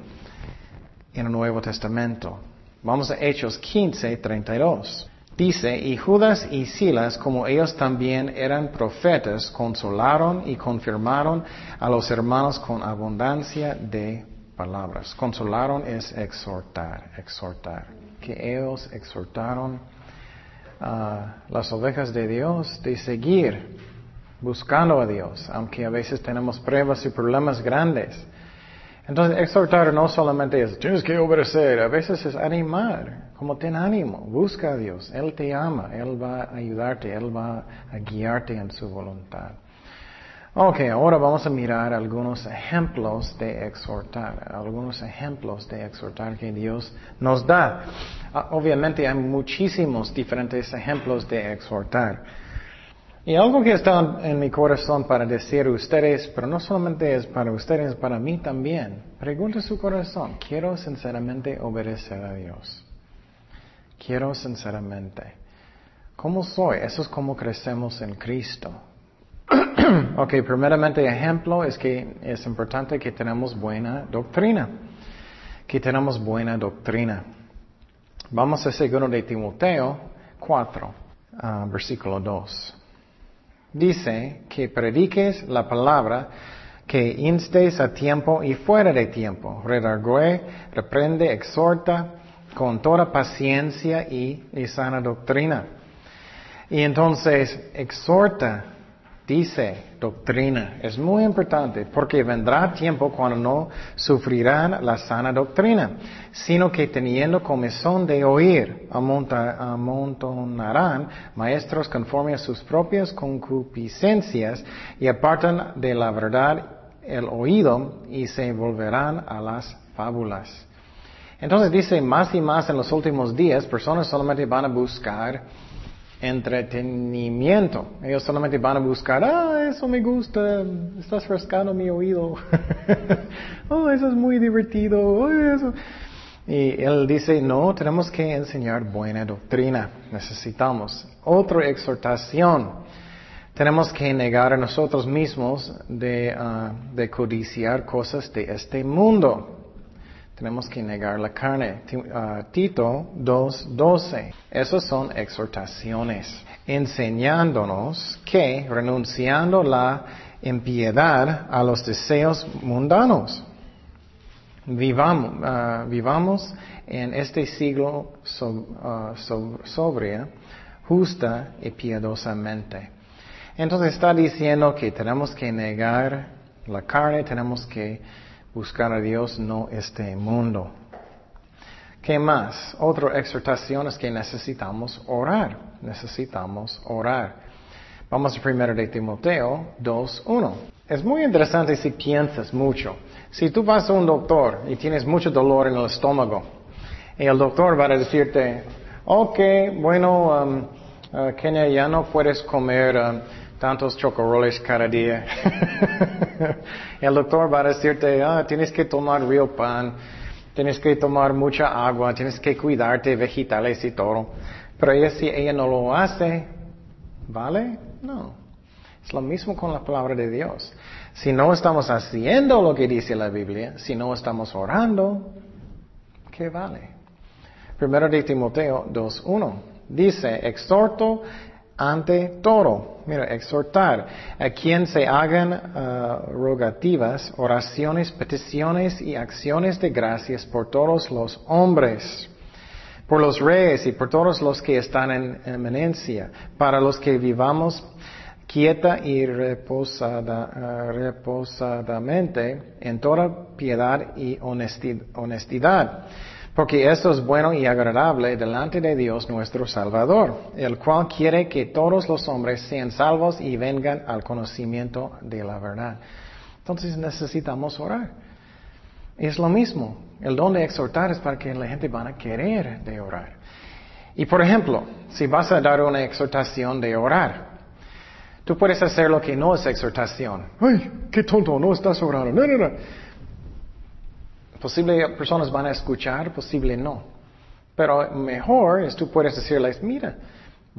en el Nuevo Testamento. Vamos a Hechos 15, 32. Dice, y Judas y Silas, como ellos también eran profetas, consolaron y confirmaron a los hermanos con abundancia de palabras. Consolaron es exhortar, exhortar. Que ellos exhortaron a las ovejas de Dios de seguir buscando a Dios, aunque a veces tenemos pruebas y problemas grandes. Entonces, exhortar no solamente es, tienes que obedecer, a veces es animar, como ten ánimo, busca a Dios, Él te ama, Él va a ayudarte, Él va a guiarte en su voluntad. Ok, ahora vamos a mirar algunos ejemplos de exhortar, algunos ejemplos de exhortar que Dios nos da. Ah, obviamente hay muchísimos diferentes ejemplos de exhortar. Y algo que está en mi corazón para decir a ustedes, pero no solamente es para ustedes, para mí también. Pregunta su corazón, ¿quiero sinceramente obedecer a Dios? Quiero sinceramente. ¿Cómo soy? Eso es como crecemos en Cristo. ok, primeramente ejemplo es que es importante que tenemos buena doctrina. Que tenemos buena doctrina. Vamos a segundo de Timoteo 4, ah, versículo 2 dice que prediques la palabra, que instes a tiempo y fuera de tiempo, redargue, reprende, exhorta con toda paciencia y, y sana doctrina. Y entonces exhorta dice doctrina. Es muy importante porque vendrá tiempo cuando no sufrirán la sana doctrina, sino que teniendo comezón de oír, amontonarán maestros conforme a sus propias concupiscencias y apartan de la verdad el oído y se volverán a las fábulas. Entonces dice más y más en los últimos días, personas solamente van a buscar entretenimiento. Ellos solamente van a buscar, ah, eso me gusta, estás rascando mi oído. oh, eso es muy divertido. Oh. Y él dice, no, tenemos que enseñar buena doctrina. Necesitamos otra exhortación. Tenemos que negar a nosotros mismos de, ah, de codiciar cosas de este mundo. Tenemos que negar la carne. Uh, Tito 2.12. Esas son exhortaciones, enseñándonos que renunciando la impiedad a los deseos mundanos, vivamos, uh, vivamos en este siglo uh, sobria, justa y piadosamente. Entonces está diciendo que tenemos que negar la carne, tenemos que buscar a Dios, no este mundo. ¿Qué más? Otra exhortación es que necesitamos orar. Necesitamos orar. Vamos a primero de Timoteo 2.1. Es muy interesante si piensas mucho. Si tú vas a un doctor y tienes mucho dolor en el estómago, y el doctor va a decirte, ok, bueno, um, uh, Kenia, ya no puedes comer um, tantos chocorroles cada día. el doctor va a decirte, ah, tienes que tomar real pan, tienes que tomar mucha agua, tienes que cuidarte vegetales y todo. Pero ella, si ella no lo hace, ¿vale? No. Es lo mismo con la palabra de Dios. Si no estamos haciendo lo que dice la Biblia, si no estamos orando, ¿qué vale? Primero de Timoteo 2.1 dice, exhorto ante todo. Mira, exhortar a quien se hagan uh, rogativas, oraciones, peticiones y acciones de gracias por todos los hombres, por los reyes y por todos los que están en eminencia, para los que vivamos quieta y reposada, uh, reposadamente en toda piedad y honestidad porque esto es bueno y agradable delante de Dios nuestro Salvador, el cual quiere que todos los hombres sean salvos y vengan al conocimiento de la verdad. Entonces necesitamos orar. Es lo mismo. El don de exhortar es para que la gente van a querer de orar. Y por ejemplo, si vas a dar una exhortación de orar, tú puedes hacer lo que no es exhortación. ¡Ay, qué tonto! No estás orando. No, no, no. Posible personas van a escuchar, posible no. Pero mejor es tú puedes decirles, mira,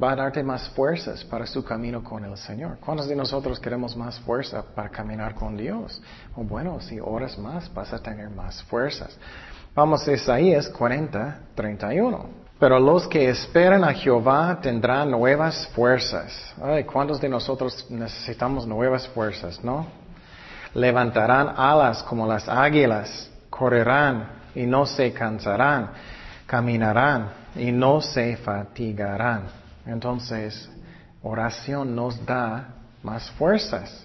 va a darte más fuerzas para su camino con el Señor. ¿Cuántos de nosotros queremos más fuerza para caminar con Dios? O bueno, si oras más, vas a tener más fuerzas. Vamos a Isaías 40, 31. Pero los que esperan a Jehová tendrán nuevas fuerzas. Ay, ¿cuántos de nosotros necesitamos nuevas fuerzas, no? Levantarán alas como las águilas, correrán y no se cansarán, caminarán y no se fatigarán. Entonces, oración nos da más fuerzas.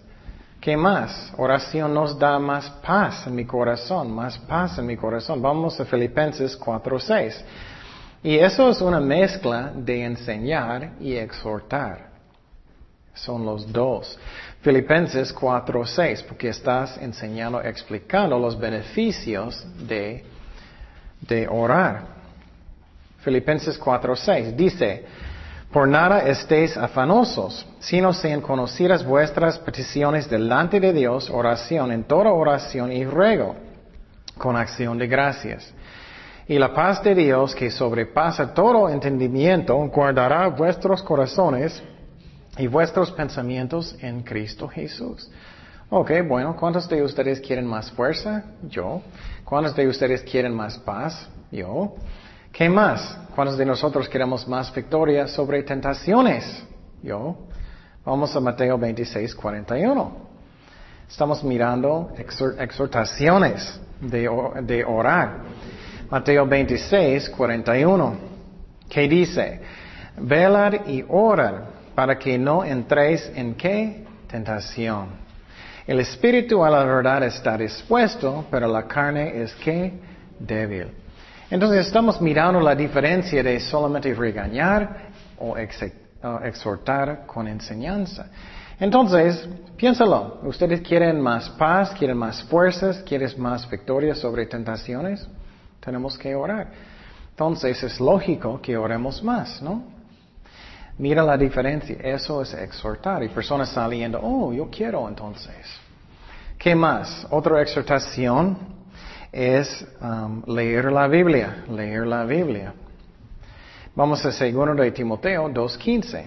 ¿Qué más? Oración nos da más paz en mi corazón, más paz en mi corazón. Vamos a Filipenses 4.6. Y eso es una mezcla de enseñar y exhortar. Son los dos. Filipenses 4.6, porque estás enseñando, explicando los beneficios de, de orar. Filipenses 4.6 dice, por nada estéis afanosos, sino sean conocidas vuestras peticiones delante de Dios, oración en toda oración y ruego, con acción de gracias. Y la paz de Dios, que sobrepasa todo entendimiento, guardará vuestros corazones y vuestros pensamientos en Cristo Jesús. Ok, bueno, ¿cuántos de ustedes quieren más fuerza? Yo. ¿Cuántos de ustedes quieren más paz? Yo. ¿Qué más? ¿Cuántos de nosotros queremos más victoria sobre tentaciones? Yo. Vamos a Mateo 26, 41. Estamos mirando exhortaciones de, de orar. Mateo 26, 41. ¿Qué dice? Velar y orar para que no entréis en qué? Tentación. El espíritu a la verdad está dispuesto, pero la carne es que débil. Entonces estamos mirando la diferencia de solamente regañar o exhortar con enseñanza. Entonces, piénsalo, ¿ustedes quieren más paz, quieren más fuerzas, quieren más victoria sobre tentaciones? Tenemos que orar. Entonces es lógico que oremos más, ¿no? Mira la diferencia, eso es exhortar. Y personas saliendo, oh, yo quiero entonces. ¿Qué más? Otra exhortación es um, leer la Biblia, leer la Biblia. Vamos a segundo de Timoteo 2.15.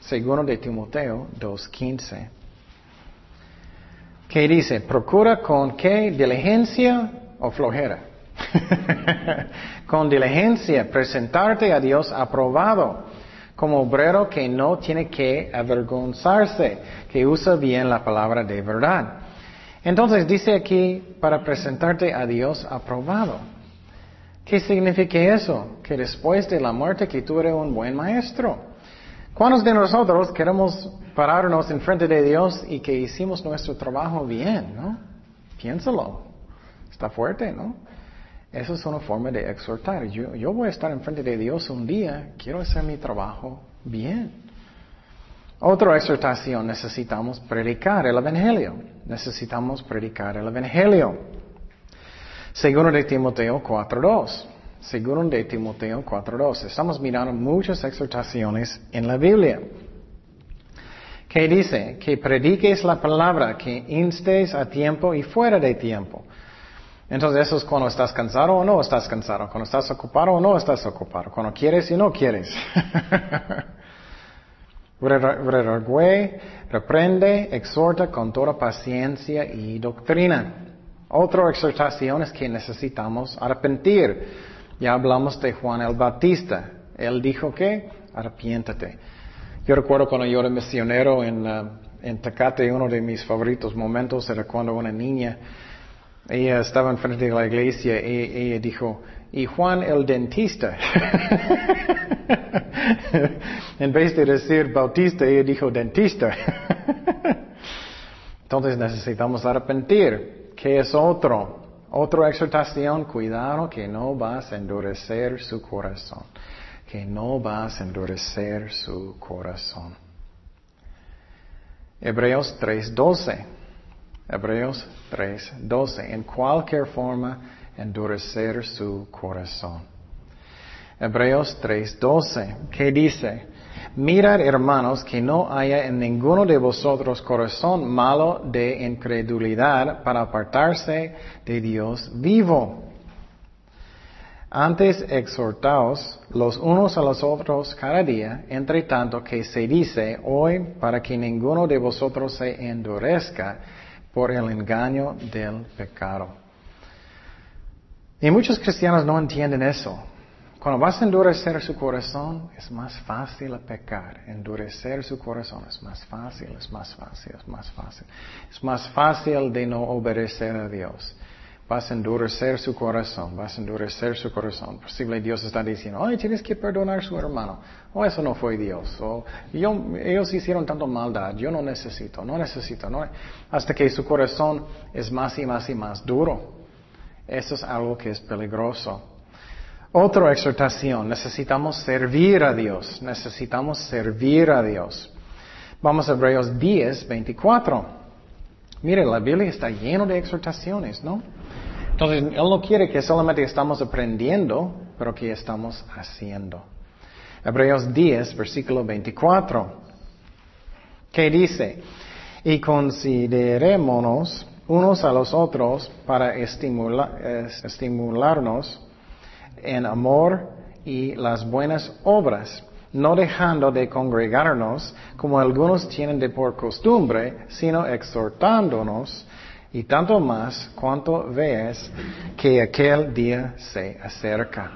Segundo de Timoteo 2.15. ¿Qué dice? Procura con qué diligencia o flojera. con diligencia presentarte a Dios aprobado como obrero que no tiene que avergonzarse, que usa bien la palabra de verdad. Entonces dice aquí, para presentarte a Dios aprobado. ¿Qué significa eso? Que después de la muerte que tú un buen maestro. ¿Cuántos de nosotros queremos pararnos en frente de Dios y que hicimos nuestro trabajo bien, no? Piénsalo. Está fuerte, ¿no? Eso es una forma de exhortar. Yo, voy a estar en frente de Dios un día, quiero hacer mi trabajo bien. Otra exhortación, necesitamos predicar el Evangelio. Necesitamos predicar el Evangelio. Segundo de Timoteo 4.2. Segundo de Timoteo 4.2. Estamos mirando muchas exhortaciones en la Biblia. ¿Qué dice? Que prediques la palabra, que instes a tiempo y fuera de tiempo. Entonces eso es cuando estás cansado o no estás cansado, cuando estás ocupado o no estás ocupado, cuando quieres y no quieres. Redargüe, reprende, exhorta con toda paciencia y doctrina. Otra exhortación es que necesitamos arrepentir. Ya hablamos de Juan el Bautista. Él dijo que arrepiéntate. Yo recuerdo cuando yo era misionero en, uh, en Tecate, uno de mis favoritos momentos era cuando una niña, ella estaba enfrente de la iglesia y ella dijo, y Juan el dentista. en vez de decir bautista, ella dijo dentista. Entonces necesitamos arrepentir. ¿Qué es otro? Otra exhortación, cuidado que no vas a endurecer su corazón. Que no vas a endurecer su corazón. Hebreos 3:12. Hebreos 3, 12. En cualquier forma, endurecer su corazón. Hebreos 3, 12. ¿Qué dice? Mirad, hermanos, que no haya en ninguno de vosotros corazón malo de incredulidad para apartarse de Dios vivo. Antes exhortaos los unos a los otros cada día, entre tanto que se dice hoy para que ninguno de vosotros se endurezca por el engaño del pecado. Y muchos cristianos no entienden eso. Cuando vas a endurecer su corazón, es más fácil pecar. Endurecer su corazón es más fácil, es más fácil, es más fácil. Es más fácil de no obedecer a Dios. Vas a endurecer su corazón, vas a endurecer su corazón. Posible Dios está diciendo, ay, tienes que perdonar a su hermano. O eso no fue Dios. O ellos hicieron tanto maldad, yo no necesito, no necesito. No, hasta que su corazón es más y más y más duro. Eso es algo que es peligroso. Otra exhortación, necesitamos servir a Dios, necesitamos servir a Dios. Vamos a Hebreos 10, 24. Mire, la Biblia está llena de exhortaciones, ¿no? Entonces, Él no quiere que solamente estamos aprendiendo, pero que estamos haciendo. Hebreos 10, versículo 24. ¿Qué dice? Y considerémonos unos a los otros para estimularnos en amor y las buenas obras, no dejando de congregarnos como algunos tienen de por costumbre, sino exhortándonos y tanto más cuanto ves que aquel día se acerca.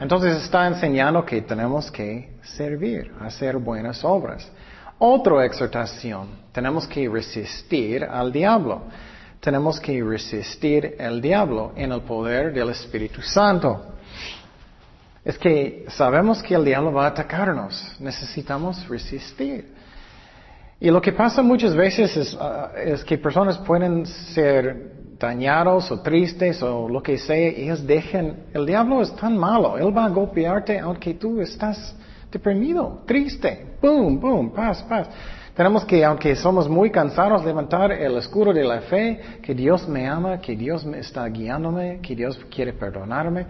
Entonces está enseñando que tenemos que servir, hacer buenas obras. Otra exhortación, tenemos que resistir al diablo. Tenemos que resistir al diablo en el poder del Espíritu Santo. Es que sabemos que el diablo va a atacarnos. Necesitamos resistir. Y lo que pasa muchas veces es, que personas pueden ser dañados o tristes o lo que sea y ellos dejen, el diablo es tan malo, él va a golpearte aunque tú estás deprimido, triste, boom, boom, paz, paz. Tenemos que, aunque somos muy cansados, levantar el escudo de la fe, que Dios me ama, que Dios me está guiándome, que Dios quiere perdonarme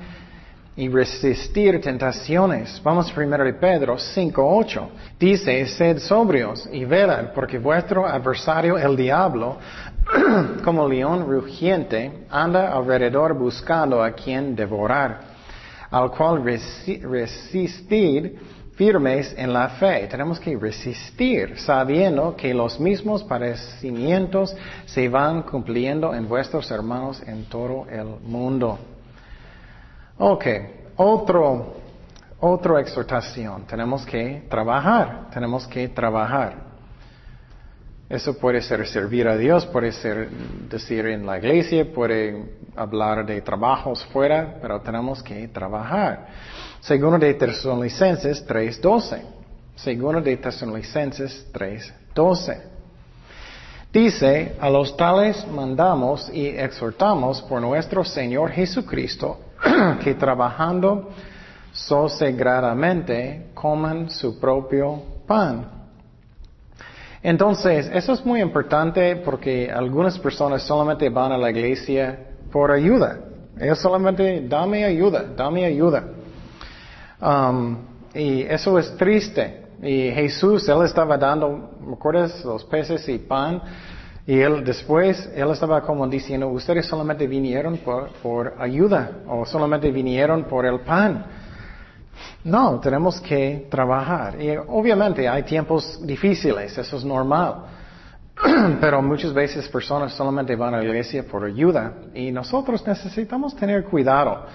y resistir tentaciones. Vamos primero de Pedro 5.8. Dice, sed sobrios y velad, porque vuestro adversario el diablo, como león rugiente, anda alrededor buscando a quien devorar, al cual resistid firmes en la fe. Tenemos que resistir, sabiendo que los mismos padecimientos se van cumpliendo en vuestros hermanos en todo el mundo. Ok, otro, otra exhortación. Tenemos que trabajar, tenemos que trabajar. Eso puede ser servir a Dios, puede ser decir en la iglesia, puede hablar de trabajos fuera, pero tenemos que trabajar. Segundo de Tesalonicenses 3.12. Segundo de Tesalonicenses 3.12. Dice, a los tales mandamos y exhortamos por nuestro Señor Jesucristo que trabajando sosegradamente coman su propio pan. Entonces, eso es muy importante porque algunas personas solamente van a la iglesia por ayuda. Ellos solamente, dame ayuda, dame ayuda. Um, y eso es triste. Y Jesús, Él estaba dando, ¿me acuerdas? Los peces y pan. Y él después, él estaba como diciendo, ustedes solamente vinieron por, ayuda o solamente vinieron por el pan. No, tenemos que trabajar. Y obviamente hay tiempos difíciles, eso es normal. Pero muchas veces personas solamente van a la iglesia por ayuda y nosotros necesitamos tener cuidado.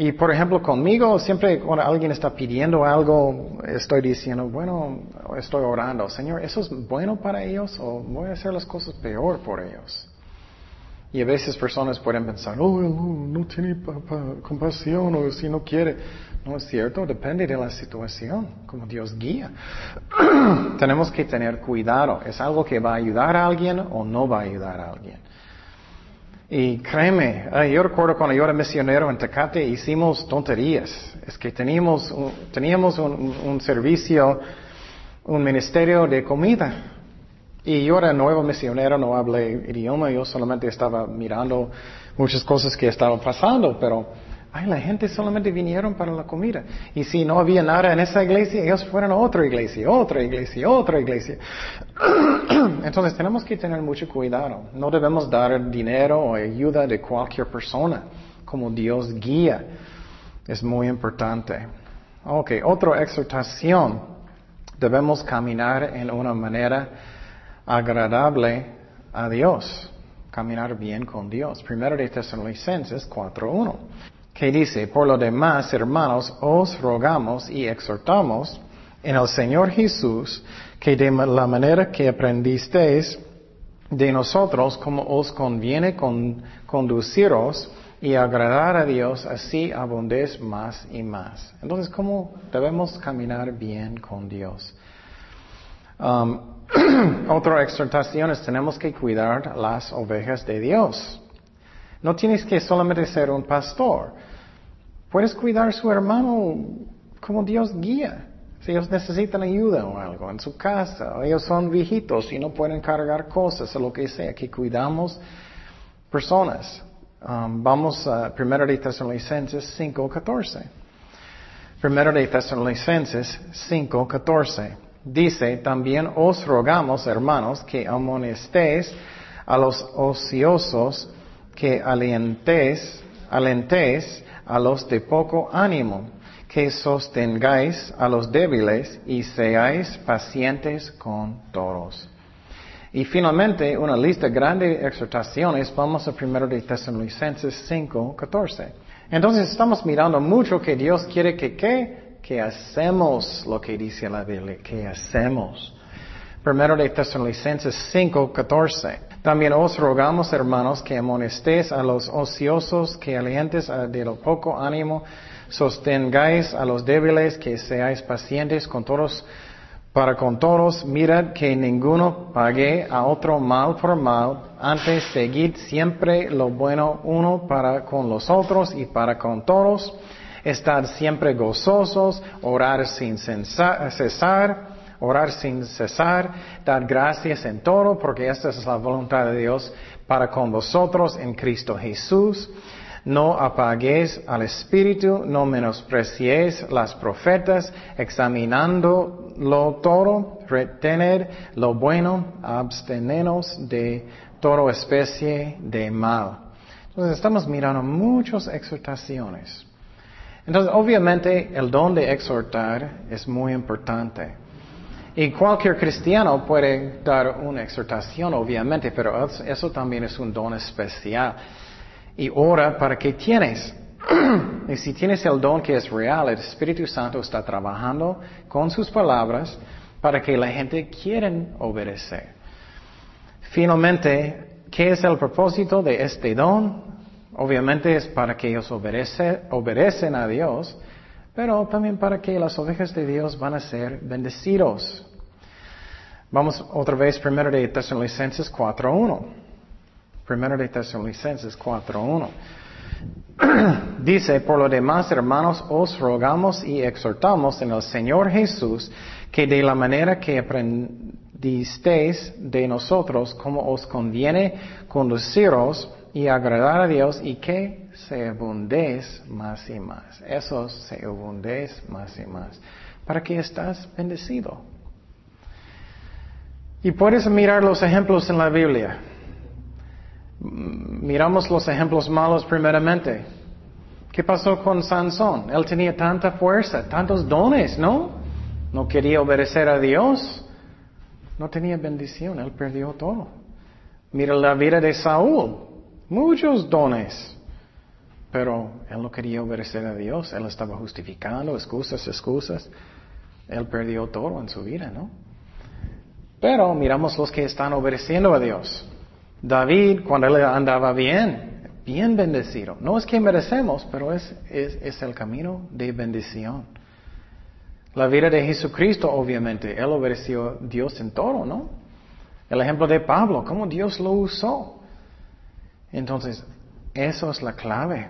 Y por ejemplo, conmigo, siempre cuando alguien está pidiendo algo, estoy diciendo, bueno, estoy orando, Señor, ¿eso es bueno para ellos o voy a hacer las cosas peor por ellos? Y a veces personas pueden pensar, oh, no, no tiene compasión o si no quiere. No es cierto, depende de la situación, como Dios guía. Tenemos que tener cuidado. ¿Es algo que va a ayudar a alguien o no va a ayudar a alguien? Y créeme, yo recuerdo cuando yo era misionero en Tecate hicimos tonterías. Es que teníamos, teníamos un, servicio, un ministerio de comida. Y yo era nuevo misionero, no hablé idioma, yo solamente estaba mirando muchas cosas que estaban pasando, pero ay, la gente solamente vinieron para la comida. Y si no había nada en esa iglesia, ellos fueron a otra iglesia, otra iglesia, otra iglesia. Entonces tenemos que tener mucho cuidado. No debemos dar dinero o ayuda de cualquier persona, como Dios guía. Es muy importante. Ok, otra exhortación. Debemos caminar en una manera agradable a Dios. Caminar bien con Dios. Primero de Tesalonicenses 4.1 que dice, por lo demás, hermanos, os rogamos y exhortamos en el Señor Jesús que de la manera que aprendisteis de nosotros, como os conviene conduciros y agradar a Dios, así abundéis más y más. Entonces, ¿cómo debemos caminar bien con Dios? Um, otra exhortación es tenemos que cuidar las ovejas de Dios. No tienes que solamente ser un pastor. Puedes cuidar a su hermano como Dios guía. Si ellos necesitan ayuda o algo en su casa, o ellos son viejitos y no pueden cargar cosas o lo que sea, que cuidamos personas. Um, vamos a 1 de Tesalonicenses 5.14. 1 de Tesalonicenses 5.14. Dice, también os rogamos, hermanos, que amonestéis a los ociosos, que alentéis, alentéis a los de poco ánimo, que sostengáis a los débiles y seáis pacientes con todos. Y finalmente, una lista grande de exhortaciones, vamos a primero de Tesalonicenses 5, 14. Entonces estamos mirando mucho que Dios quiere que, ¿qué? Que hacemos lo que dice la Biblia, que hacemos. Primero de Tesalonicenses 5, 14. También os rogamos, hermanos, que amonestéis a los ociosos, que alientes de lo poco ánimo, sostengáis a los débiles, que seáis pacientes con todos, para con todos, mirad que ninguno pague a otro mal por mal, antes seguid siempre lo bueno uno para con los otros y para con todos, estad siempre gozosos, orar sin cesar, orar sin cesar, dar gracias en todo, porque esta es la voluntad de Dios para con vosotros en Cristo Jesús. No apaguéis al Espíritu, no menospreciéis las profetas, examinándolo todo, retener lo bueno, abstenenos de toda especie de mal. Entonces estamos mirando muchas exhortaciones. Entonces, obviamente, el don de exhortar es muy importante. Y cualquier cristiano puede dar una exhortación, obviamente, pero eso también es un don especial. Y ora para que tienes. y si tienes el don que es real, el Espíritu Santo está trabajando con sus palabras para que la gente quiera obedecer. Finalmente, ¿qué es el propósito de este don? Obviamente es para que ellos obedecen a Dios, pero también para que las ovejas de Dios van a ser bendecidos. Vamos otra vez primero de Tesalonicenses 4.1. Primero de Tesalonicenses 4.1. Dice, por lo demás, hermanos, os rogamos y exhortamos en el Señor Jesús que de la manera que aprendisteis de nosotros, como os conviene conduciros y agradar a Dios y que se abundéis más y más. Eso se abundéis más y más. Para que estás bendecido. Y puedes mirar los ejemplos en la Biblia. Miramos los ejemplos malos primeramente. ¿Qué pasó con Sansón? Él tenía tanta fuerza, tantos dones, ¿no? No quería obedecer a Dios. No tenía bendición, él perdió todo. Mira la vida de Saúl, muchos dones. Pero él no quería obedecer a Dios, él estaba justificando excusas, excusas. Él perdió todo en su vida, ¿no? Pero miramos los que están obedeciendo a Dios. David, cuando él andaba bien, bien bendecido. No es que merecemos, pero es, es, el camino de bendición. La vida de Jesucristo, obviamente, él obedeció a Dios en todo, ¿no? El ejemplo de Pablo, cómo Dios lo usó. Entonces, eso es la clave.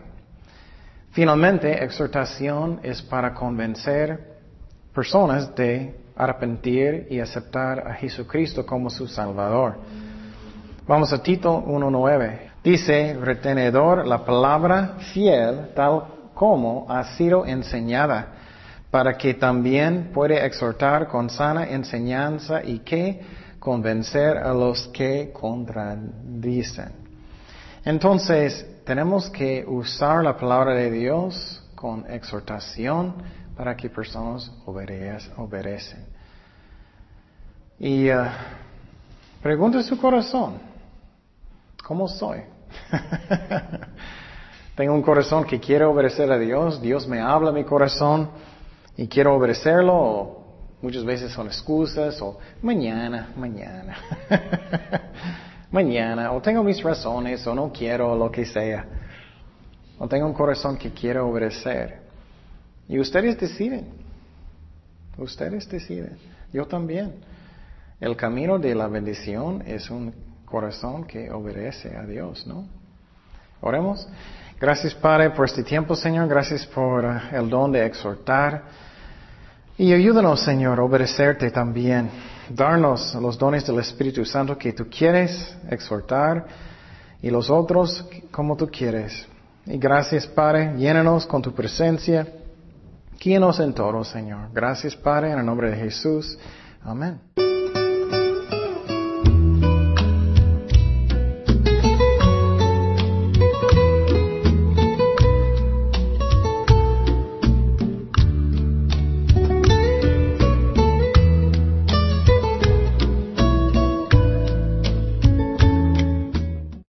Finalmente, exhortación es para convencer personas de arrepentir y aceptar a Jesucristo como su Salvador. Vamos a Tito 1.9. Dice, retenedor la palabra fiel tal como ha sido enseñada, para que también puede exhortar con sana enseñanza y que convencer a los que contradicen. Entonces, tenemos que usar la palabra de Dios con exhortación para que personas obedecen. Y uh, pregunta su corazón, ¿cómo soy? Tengo un corazón que quiere obedecer a Dios, Dios me habla mi corazón y quiero obedecerlo, o muchas veces son excusas, o mañana, mañana, mañana, o tengo mis razones, o no quiero, lo que sea. O tengo un corazón que quiere obedecer. Y ustedes deciden. Ustedes deciden. Yo también. El camino de la bendición es un corazón que obedece a Dios, ¿no? Oremos. Gracias, Padre, por este tiempo, Señor. Gracias por uh, el don de exhortar. Y ayúdanos, Señor, a obedecerte también. Darnos los dones del Espíritu Santo que tú quieres exhortar y los otros como tú quieres. Y gracias, Padre, llénanos con tu presencia. Guíanos en todo, Señor. Gracias, Padre, en el nombre de Jesús. Amén.